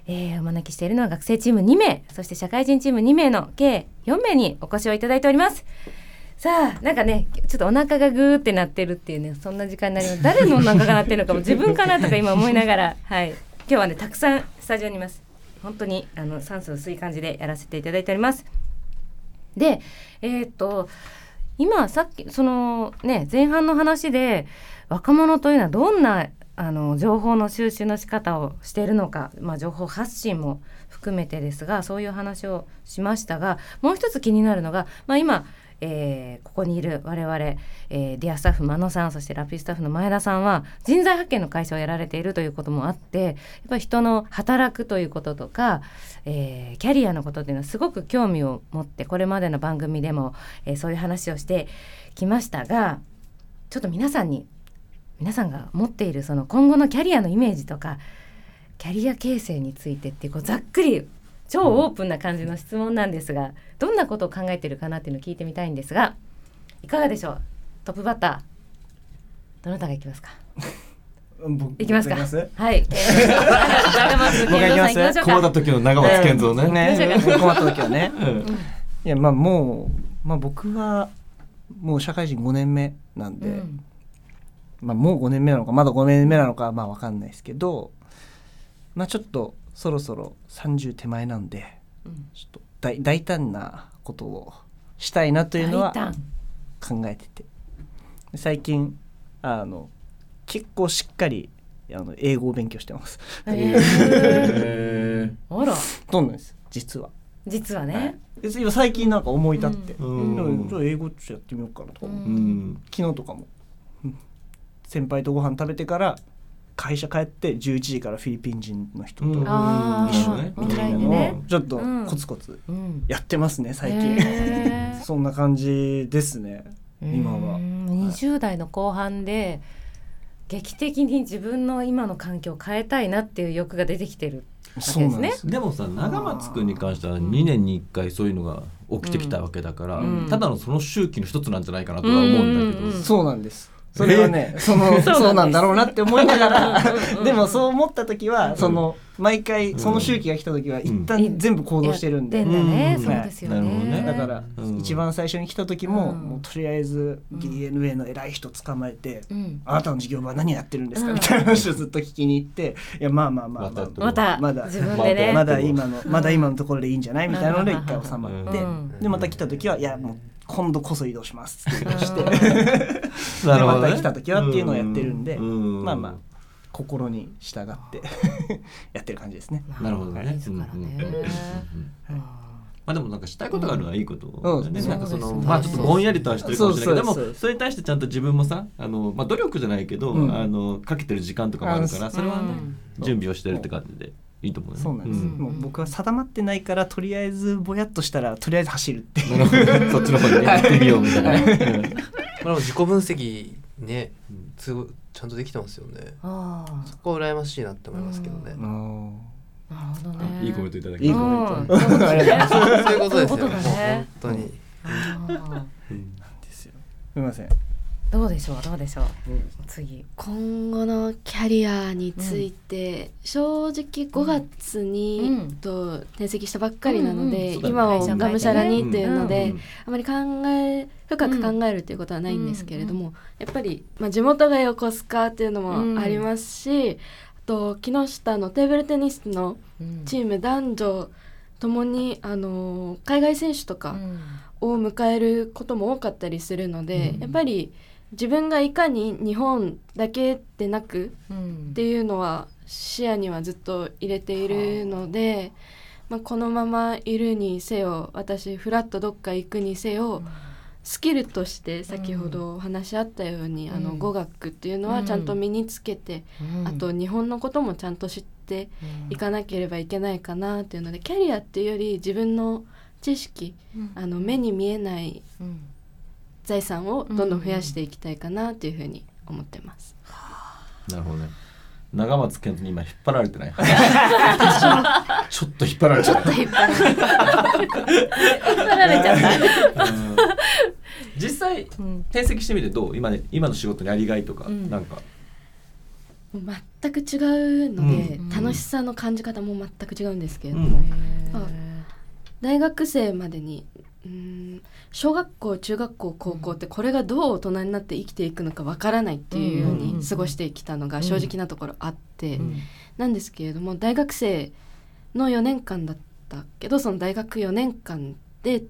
えーお招きしているのは学生チーム2名そして社会人チーム2名の計4名にお越しをいただいております。さあなんかねちょっとお腹がグーってなってるっていうねそんな時間になります。誰のお腹が鳴ってるのかも自分かなとか今思いながらはい。今日はねたくさんスタジオにいます。本当にあの酸素薄い感じでやらせていただいております。でえーっと今さっきそのね前半の話で若者というのはどんなあの情報の収集の仕方をしているのか、まあ、情報発信も含めてですがそういう話をしましたがもう一つ気になるのが、まあ、今えーここにいる我々、えーディアスタッフ真野さんそしてラピスタッフの前田さんは人材発見の会社をやられているということもあってやっぱり人の働くということとか、えーキャリアのことっていうのはすごく興味を持ってこれまでの番組でも、えーそういう話をしてきましたがちょっと皆さんに皆さんが持っているその今後のキャリアのイメージとかキャリア形成についてっていうこうざっくり超オープンな感じの質問なんですがどんなことを考えてるかなっていうのを聞いてみたいんですがいかがでしょう？トップバッターどなたがいきますか？僕いきますか？はい、えー長松健三さんいきましょうか困った時の長松健三ね。ね困った時はね、うんいやまあもう、まあ、僕はもう社会人5年目なんで、うんまあ、もう5年目なのかまだ5年目なのかまあ分かんないですけどまあちょっとそろそろ30手前なんで、うん。ちょっと大大胆なことをしたいなというのは考えてて。で最近あの結構しっかりあの英語を勉強してます。へー。あら。そうなんです。実は。実はね、で今最近なんか思い立って、うん。うん。じゃあ英語ちょっとやってみようかなと。か思って、うん。昨日とかも、うん。先輩とご飯食べてから会社帰って11時からフィリピン人の人と一緒ね。みたいなのをちょっとうん。コツコツうん。やってますね最近。へー。そんな感じですね今は。うん20代の後半で劇的に自分の今の環境を変えたいなっていう欲が出てきてるわけですね。でもさ長松君に関しては2年に1回そういうのが起きてきたわけだから、うん。ただのその周期の一つなんじゃないかなとは思うんだけど、そうなんですそれはね、そ のそうなんだ。ろうなって思いながら でもそう思った時は、その毎回その周期が来た時は一旦全部行動してるんで、うん。そうですよね。なるほどね。だから、うん。一番最初に来た時も、もうとりあえず DNA の偉い人捕まえて、うん。あなたの事業部は何やってるんですか、うん。みたいな話をずっと聞きに行っていやまあまあまあまあまたまだ自分でね。まだ今のまだ今のところでいいんじゃない？みたいなので一回収まって、うん。でまた来た時はいやもう今度こそ移動しますって移動して、なるほどね。でまた来た時はっていうのをやってるんで、うんまあまあ心に従って やってる感じですね。なるほどね。まあでもなんかしたいことがあるのはいいことだね。うん。なんかそのね。まあちょっとぼんやりとはしてるかもしれない。けど、でもそれに対してちゃんと自分もさ、あのまあ努力じゃないけど、うん。あのかけてる時間とかもあるから、あそれはねうん。準備をしてるって感じでいいと思うね。そうなんです、ん。もう僕は定まってないからとりあえずぼやっとしたらとりあえず走るっていう。なるほどそっちの方にね行ってみようみたいな。ねまあでも自己分析ね、ちゃんとできてますよね。ああそこは羨ましいなって思いますけどね。なるほどね。いいコメントいただきいいコメントうんそういうことそういうことですよ。そういうことだね。もう本当に。あですよ。すみません。ーどうでしょうどうでしょう。次。今後のキャリアについて、正直5月に、うん。と転籍したばっかりなので、うんうんそうだね。今は会社変えてねがむしゃらにっていうので、うんあまり考え深く考えるっていうことはないんですけれども、やっぱり、まあ、地元が横須賀っていうのもありますし、あと木下のテーブルテニスのチーム男女ともに、あの海外選手とかを迎えることも多かったりするので、うん。やっぱり自分がいかに日本だけでなくうん。っていうのは視野にはずっと入れているので、まあ、このままいるにせよ私フラッとどっか行くにせよ、スキルとして先ほどお話あったように、あの語学っていうのはちゃんと身につけて、うん。あと日本のこともちゃんと知っていかなければいけないかなっていうのでキャリアっていうより自分の知識、うんあの目に見えないうん財産をどんどん増やしていきたいかなっていうふうに思ってます。なるほどね。長松健に今引っ張られてない。ちょっと引っ張られちゃった。引っ張られちゃった。うん実際転籍してみてどう？今ね今の仕事にありがいとか、うんなんか全く違うので、うん楽しさの感じ方も全く違うんですけれどうんも、まあ大学生までにうん小学校中学校高校ってこれがどう大人になって生きていくのかわからないっていうように過ごしてきたのが正直なところあって、なんですけれども大学生の4年間だったけどその大学4年間で、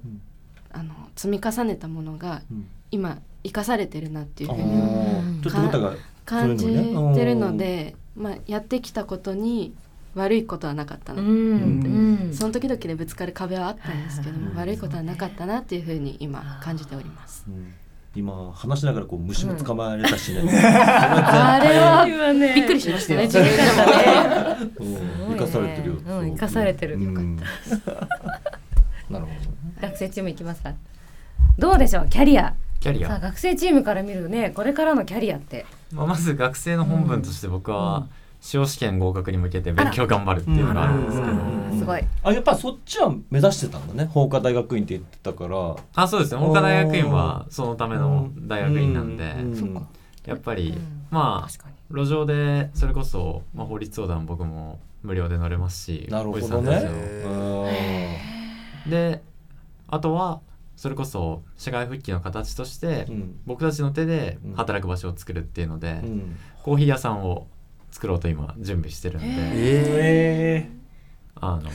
あの積み重ねたものが今生かされてるなっていうふうに感じてるので、まあ、やってきたことに悪いことはなかったな、うん。うん。その時々でぶつかる壁はあったんですけども、悪いことはなかったなっていうふうに今感じております。今話しながらこう虫も捕まえれたしね、あれは今ね。びっくりしましたね。自分からね。生かされてるよ、うん、生かされてる。よかった。なるほど。学生チームいきますか？どうでしょう、キャリア。キャリア。さあ、学生チームから見るね、これからのキャリアって。まあ、まず学生の本分として僕は司法試験合格に向けて勉強頑張るっていうのがあるん。ですけど、すごい。あやっぱそっちは目指してたんだね。法科大学院って言ってたから。あそうですね。法科大学院はそのための大学院なんで、やっぱり、まあ路上でそれこそ、まあ、法律相談僕も無料で乗れますしなるほどね。であとはそれこそ社会復帰の形として、僕たちの手で働く場所を作るっていうので、コーヒー屋さんを作ろうと今準備してるんで、えあの。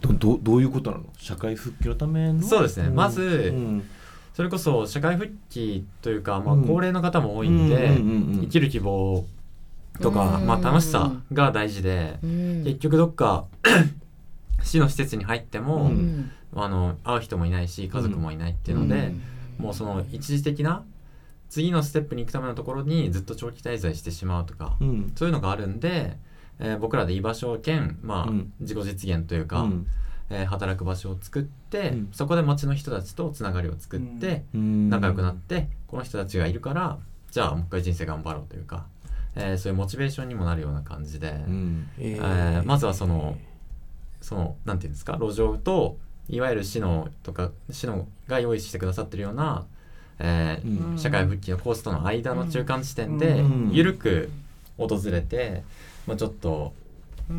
どどどういうことなの？社会復帰のための？そうですね、ん。まず、うん。それこそ社会復帰というか、まあ、うん高齢の方も多いんで、生きる希望とか、うん。まあ、楽しさが大事で、うん。結局どっか 市の施設に入っても、うん。あの会う人もいないし家族もいないっていうので、もうその一時的な次のステップに行くためのところにずっと長期滞在してしまうとか、うん。そういうのがあるんで、えー僕らで居場所兼、まあうん。自己実現というか、うん。えー働く場所を作って、うん。そこで町の人たちとつながりを作って、うん。仲良くなってこの人たちがいるからじゃあもう一回人生頑張ろうというか、えーそういうモチベーションにもなるような感じで、ん。えーまずはそのそのなんていうんですか路上といわゆる市のとか市のが用意してくださってるような、えーうん。社会復帰のコースとの間の中間地点でうん。緩く訪れて、まあ、ちょっと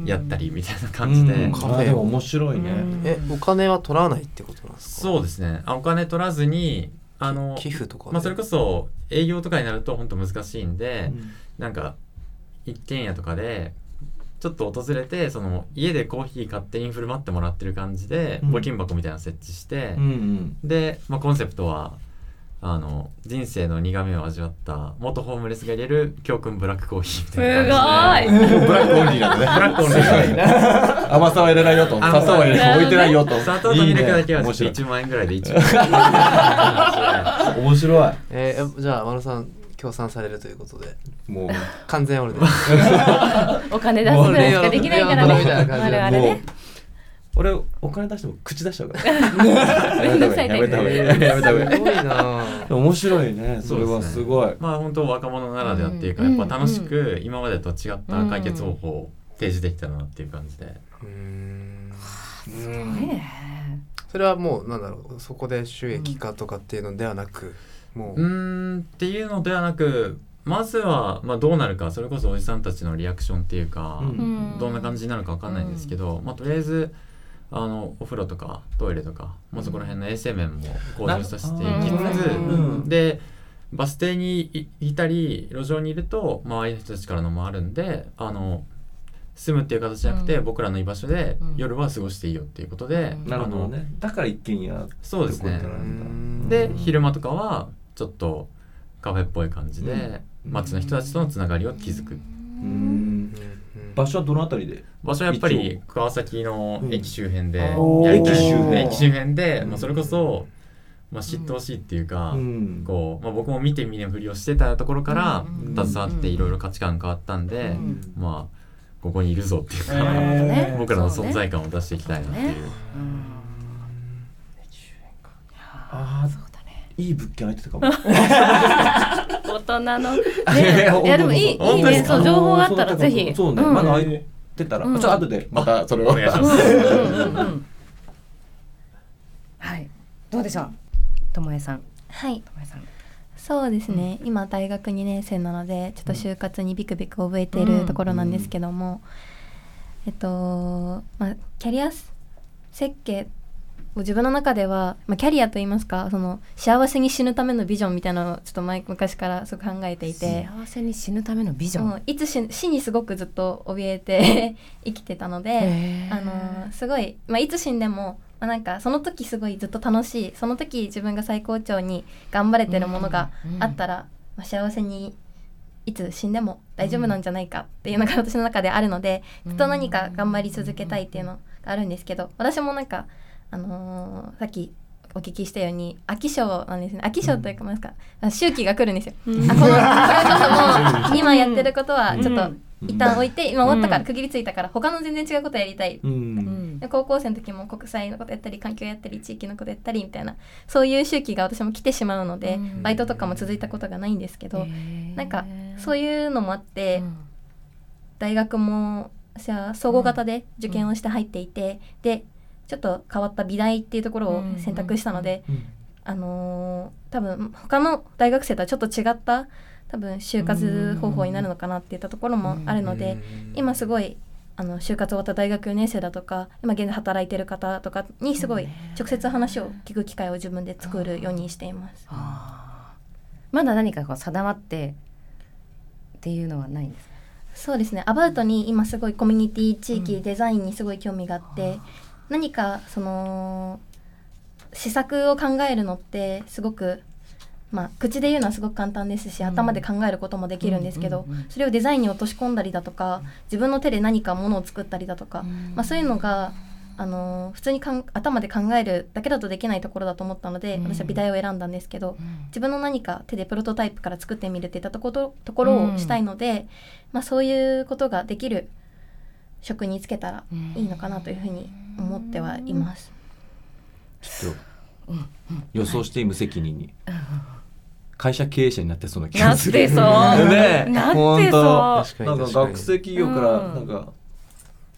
やったりみたいな感じで、うん。あでも面白いね、えお金は取らないってことなんですか？そうですね。あお金取らずにあの寄付とかで？まあ、それこそ営業とかになると本当難しいんで、なんか一軒家とかでちょっと訪れてその家でコーヒー勝手に振る舞ってもらってる感じで、うん。募金箱みたいなの設置して、うんうん。で、まあ、コンセプトはあの人生の苦みを味わった元ホームレスが入れる教訓ブラックコーヒーみたいな感じで。ブラックオンリーなんだね。ブラックオンリー甘さは入れないよと。あ砂糖は入れ置いてないよと。砂糖とミルクだけはちょっと面白い。1万円ぐらいで1万円面白い。えー、じゃあ真野さん協賛されるということで。もう。完全俺で。お金出すぐらいしかできないからね。もう令和のみたいな感じで我々ね俺お金出しても口出しちゃうから。やめた方がいい。やめた方がいい。すごいな。面白いね。それはすごい。まあ本当若者ならではっていうか、うん。やっぱ楽しく今までと違った解決方法を提示できたなっていう感じで、それはもうなんだろうそこで収益化とかっていうのではなく、もう。うーんっていうのではなくまずは、まあ、どうなるかそれこそおじさんたちのリアクションっていうか、うん。どんな感じになるか分かんないんですけど、まあ、とりあえずあのお風呂とかトイレとか、まあ、そこら辺の衛生面も向上させていきつつ、うん。でバス停にいいたり路上にいると周りの人たちからのもあるんであの住むっていう形じゃなくて、うん。僕らの居場所でうん。夜は過ごしていいよっていうことで、なるほどあのねだから一軒家そうですね。で昼間とかはちょっとカフェっぽい感じで、街の人たちとのつながりを築く。うん場所はどのあたりで？場所はやっぱり川崎の駅周辺で。駅周辺。駅周辺で、まあ、それこそ、まあ、知ってほしいっていうか、うん。こうまあ、僕も見て見ぬふりをしてたところからうん。携わっていろいろ価値観変わったんで、ん。まあここにいるぞっていうか、ね。僕らの存在感を出していきたいなっていう。ああいい物件空いてたかも。大 人の ねいやでもいいいいねそう情報があったらぜひ。そうね。ん。まだ空いてたら。ちょっと後でまたそれを。お願いします。はい。どうでしょう？ともえさん。はい。ともえさん。そうですね、今大学2年生なのでちょっと就活にビクビク覚えているところなんですけども、えっと、まあ、キャリア設計を自分の中では、まあ、キャリアといいますかその幸せに死ぬためのビジョンみたいなのをちょっと前昔からすごく考えていて。幸せに死ぬためのビジョン。いつ死死にすごくずっと怯えて 生きてたのであのすごい、まあ、いつ死んでも、まあ、なんかその時すごいずっと楽しいその時自分が最高潮に頑張れてるものがあったら、まあ、幸せにいつ死んでも大丈夫なんじゃないかっていうのが私の中であるので、ずっと何か頑張り続けたいっていうのがあるんですけど私もなんか、あのーさっきお聞きしたように飽き性なんですね。飽き性というかなんですか周期が来るんですよ。うん。あこのこれこそもう今やってることはちょっとうん。一旦置いて今終わったからうん区切りついたから他の全然違うことやりたい。うん。で高校生の時も国際のことやったり環境やったり地域のことやったりみたいなそういう周期が私も来てしまうので、うん。バイトとかも続いたことがないんですけど、へー。なんかそういうのもあって、うん。大学も私は総合型で受験をして入っていて、でちょっと変わった美大っていうところを選択したので、うん。あのー多分他の大学生とはちょっと違った多分就活方法になるのかなっていったところもあるので、今すごいあの就活終わった大学4年生だとか今現在働いてる方とかにすごい直接話を聞く機会を自分で作るようにしています。まだ何かこう定まってっていうのはないんですか？そうですね。アバウトに今すごいコミュニティ地域、デザインにすごい興味があって何かその施策を考えるのってすごくまあ口で言うのはすごく簡単ですし、頭で考えることもできるんですけど、それをデザインに落とし込んだりだとか自分の手で何かものを作ったりだとか、まあ、そういうのがあの普通にかん頭で考えるだけだとできないところだと思ったので、うん。私は美大を選んだんですけど、うん。自分の何か手でプロトタイプから作ってみるっていったところところをしたいので、まあ、そういうことができる職に就けたらいいのかなというふうに思ってはいます。ちょっと予想して無責任に。会社経営者になってそうな気がする。なってそう。ね。えなってそう。ほんか学生企業からうん。なんか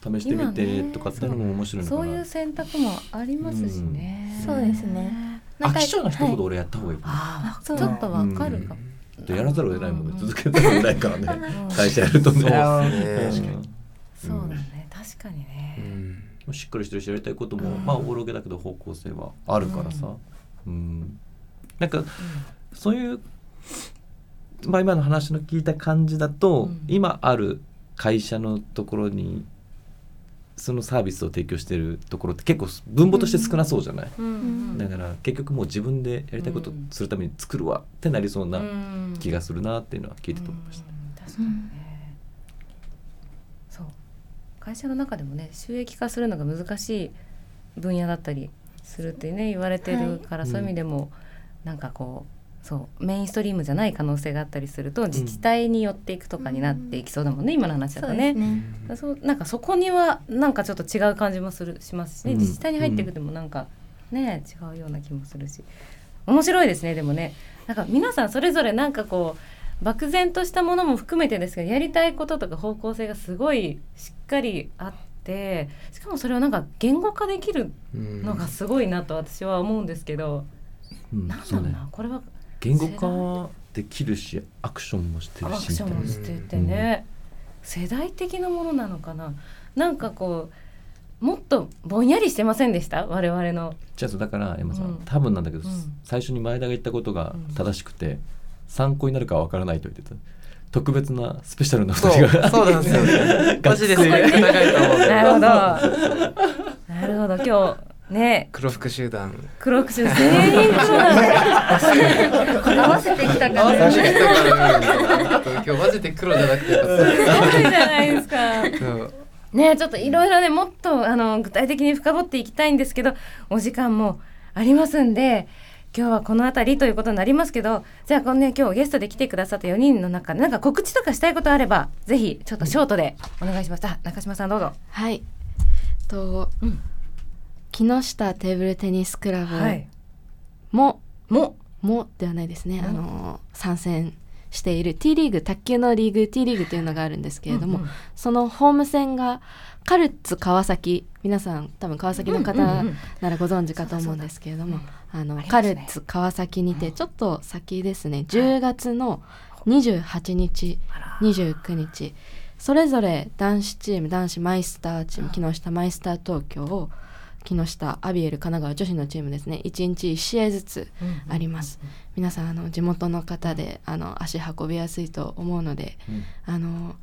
試してみてとかっていうのも面白いのかな。そういう選択もありますしね、そうですね。飽き性な人ほどはい俺やった方がいい。ちょっとわかるかも、でやらざるを得ないもんね続けざるを得ないからね。会社やるとね。そうですね。うん確かにね、うん。しっかりしてるしやりたいことも、うん。まあおぼろげだけど方向性はあるからさ、うん。なんか、そういう、まあ、今の話の聞いた感じだと、うん。今ある会社のところにそのサービスを提供してるところって結構分母として少なそうじゃない、うん。だから結局もう自分でやりたいことするために作るわってなりそうなうん。気がするなっていうのは聞いてて思いました。うん。確かにね、会社の中でもね収益化するのが難しい分野だったりするってね言われてるから、はいそういう意味でも、なんかこうそうメインストリームじゃない可能性があったりすると自治体に寄っていくとかになっていきそうだもんね、今の話だとね。そうなんかそこにはなんかちょっと違う感じもするしますしね、うん。自治体に入っていくでもなんかね違うような気もするし。面白いですねでもね。なんか皆さんそれぞれなんかこう漠然としたものも含めてですけどやりたいこととか方向性がすごいしっかりあってしかもそれをなんか言語化できるうんのがすごいなと私は思うんですけど、うんなんだろうそうね。なこれは言語化できるしアクションもしてアるしクションもしててね、世代的なものなのかな？なんかこうもっとぼんやりしてませんでした？我々の。じゃあだから山さん、うん。多分なんだけど、うん。最初に前田が言ったことが正しくて、参考になるかは分からないと言ってた。特別なスペシャルなそう二人がそうなんですよね。マジでそれ学生高いと思うなるほど。なるほど。今日ね。黒服集団。黒くし全員黒なんだ合わせてきたか合わら。せてきたからねちょっと今日マジで黒じゃなくてよかったすごいじゃないですかそう。ねちょっといろいろねもっとあの具体的に深掘っていきたいんですけどお時間もありますんで今日はこの辺りということになりますけどじゃあこのね今日ゲストで来てくださった4人の中でなんか告知とかしたいことあればぜひちょっとショートでお願いします。あ中島さんどうぞ。はい。と、うん。木下テーブルテニスクラブ。はい。も、も。もではないですね、うんあの参戦している T リーグ卓球のリーグ T リーグというのがあるんですけれども、うんうん。そのホーム戦がカルッツ川崎。皆さん多分川崎の方うんうんうんならご存知かと思うんですけれども、あのありますね。カルッツ川崎にてちょっと先ですね。10月の28日29日それぞれ男子チーム男子マイスターチーム木下マイスター東京木下アビエル神奈川女子のチームですね。1日1試合ずつあります、皆さんあの地元の方であの足運びやすいと思うので、あの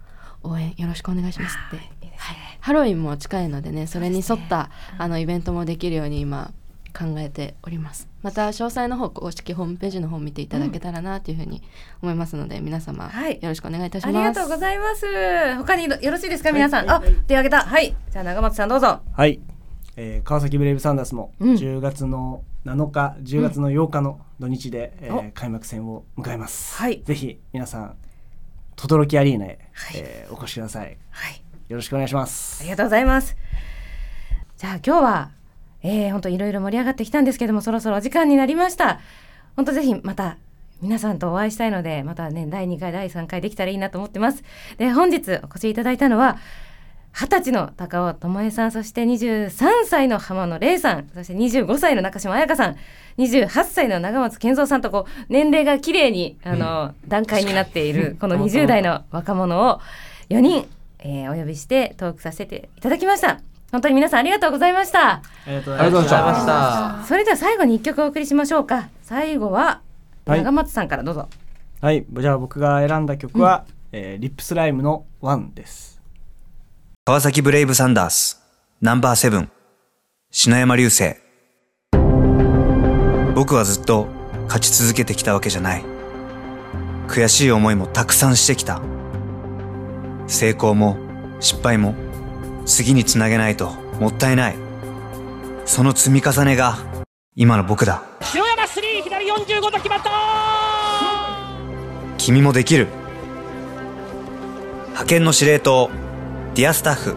応援よろしくお願いしますって、はい。ハロウィンも近いのでねそれに沿ったあのイベントもできるように今考えております。また詳細の方公式ホームページの方見ていただけたらなというふうに思いますので、皆様、よろしくお願いいたします。ありがとうございます。他によろしいですか？皆さん、あ手挙げたはい。じゃあ長松さんどうぞ。はい、えー川崎ブレイブサンダースも10月の7日、10月の8日の土日で、えー開幕戦を迎えます、はい。ぜひ皆さん轟アリーナへ、えーお越しください、よろしくお願いします。ありがとうございます。じゃあ今日はえー、本当いろいろ盛り上がってきたんですけどもそろそろお時間になりました。本当ぜひまた皆さんとお会いしたいのでまたね第2回第3回できたらいいなと思ってます。で本日お越しいただいたのは二十歳の高尾智恵さんそして23歳の浜野玲さんそして25歳の中島彩香さん28歳の長松健三さんとこう年齢が綺麗にあの、段階になっているこの20代の若者を4人、えーお呼びしてトークさせていただきました本当に皆さんありがとうございました。ありがとうございました。それでは最後に一曲お送りしましょうか。最後ははい。長松さんからどうぞ、はい。じゃあ僕が選んだ曲は、えーリップスライムのワンです。川崎ブレイブサンダースナンバーセブン。篠山流星。僕はずっと勝ち続けてきたわけじゃない。悔しい思いもたくさんしてきた。成功も失敗も次につなげないともったいない。その積み重ねが今の僕だ。篠山スリー左45度決まった君もできる。派遣の司令塔ディアスタッフ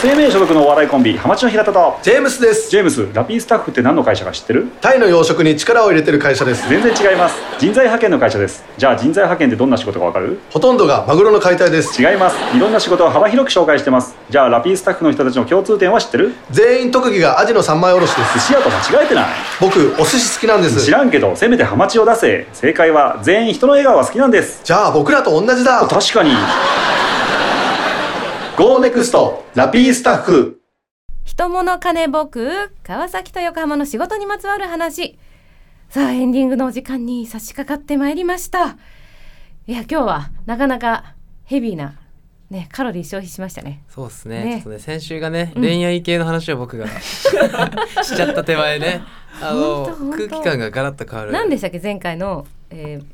SMA 所属のお笑いコンビハマチの平田と。ジェームスです。ジェームスラピースタッフって何の会社か知ってる？タイの養殖に力を入れてる会社です。全然違います。人材派遣の会社です。じゃあ人材派遣ってどんな仕事かわかる？ほとんどがマグロの解体です。違います。いろんな仕事を幅広く紹介してます。じゃあラピースタッフの人たちの共通点は知ってる？全員特技がアジの三枚おろしです。寿司屋と間違えてない？僕お寿司好きなんです。知らんけどせめてハマチを出せ。正解は全員人の笑顔が好きなんです。じゃあ僕らと同じだ。確かに GO NEXT ラピースタッフ。人物金僕川崎と横浜の仕事にまつわる話。さあエンディングのお時間に差し掛かってまいりました。いや今日はなかなかヘビーなねカロリー消費しましたね。そうですね。ね。ちょっとね先週がね、うん。恋愛系の話を僕が しちゃった手前ね。あの空気感がガラッと変わる。何でしたっけ前回の、えー、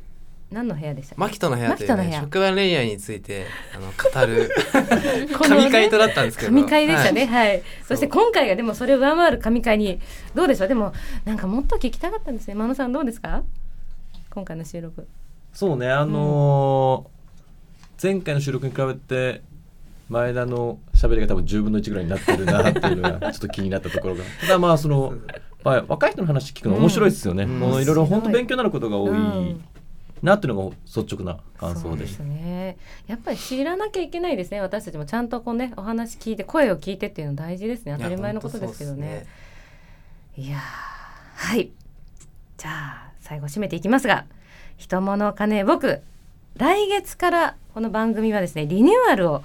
何の部屋でしたマキトの部屋という、ね、マキトの部屋。職場恋愛についてあの語る このね神回とだったんですけど。神回でしたね。はい。はい、そして今回がでもそれを上回る神回にどうでしょう？でもなんかもっと聞きたかったんですね。真野さんどうですか？今回の収録。そうね。あのー前回の収録に比べて前田の喋りが多分10分の1ぐらいになってるなっていうのが ちょっと気になったところが。ただまあそのまあ若い人の話聞くの面白いですよね、うん。もういろいろ本当勉強になることが多い。うんなっていうのが率直な感想で。したそうですね。やっぱり知らなきゃいけないですね。私たちもちゃんとこうねお話聞いて声を聞いてっていうの大事ですね。当たり前のことですけどね。いやーはい。じゃあ最後締めていきますが人物金僕来月からこの番組はですねリニューアルを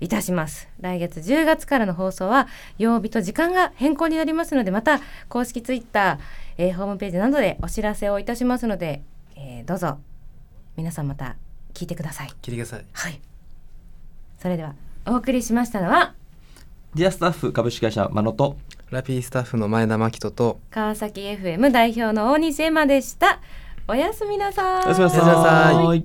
いたします。来月10月からの放送は曜日と時間が変更になりますのでまた公式ツイッター、えーホームページなどでお知らせをいたしますので、えーどうぞ。皆さんまた聞いてください。聞いてください。はい。それではお送りしましたのはディアスタッフ株式会社マノとラピースタッフの前田真希人と川崎 FM 代表の大西エマでした。おやすみなさい。おやすみなさおやすみなさい。い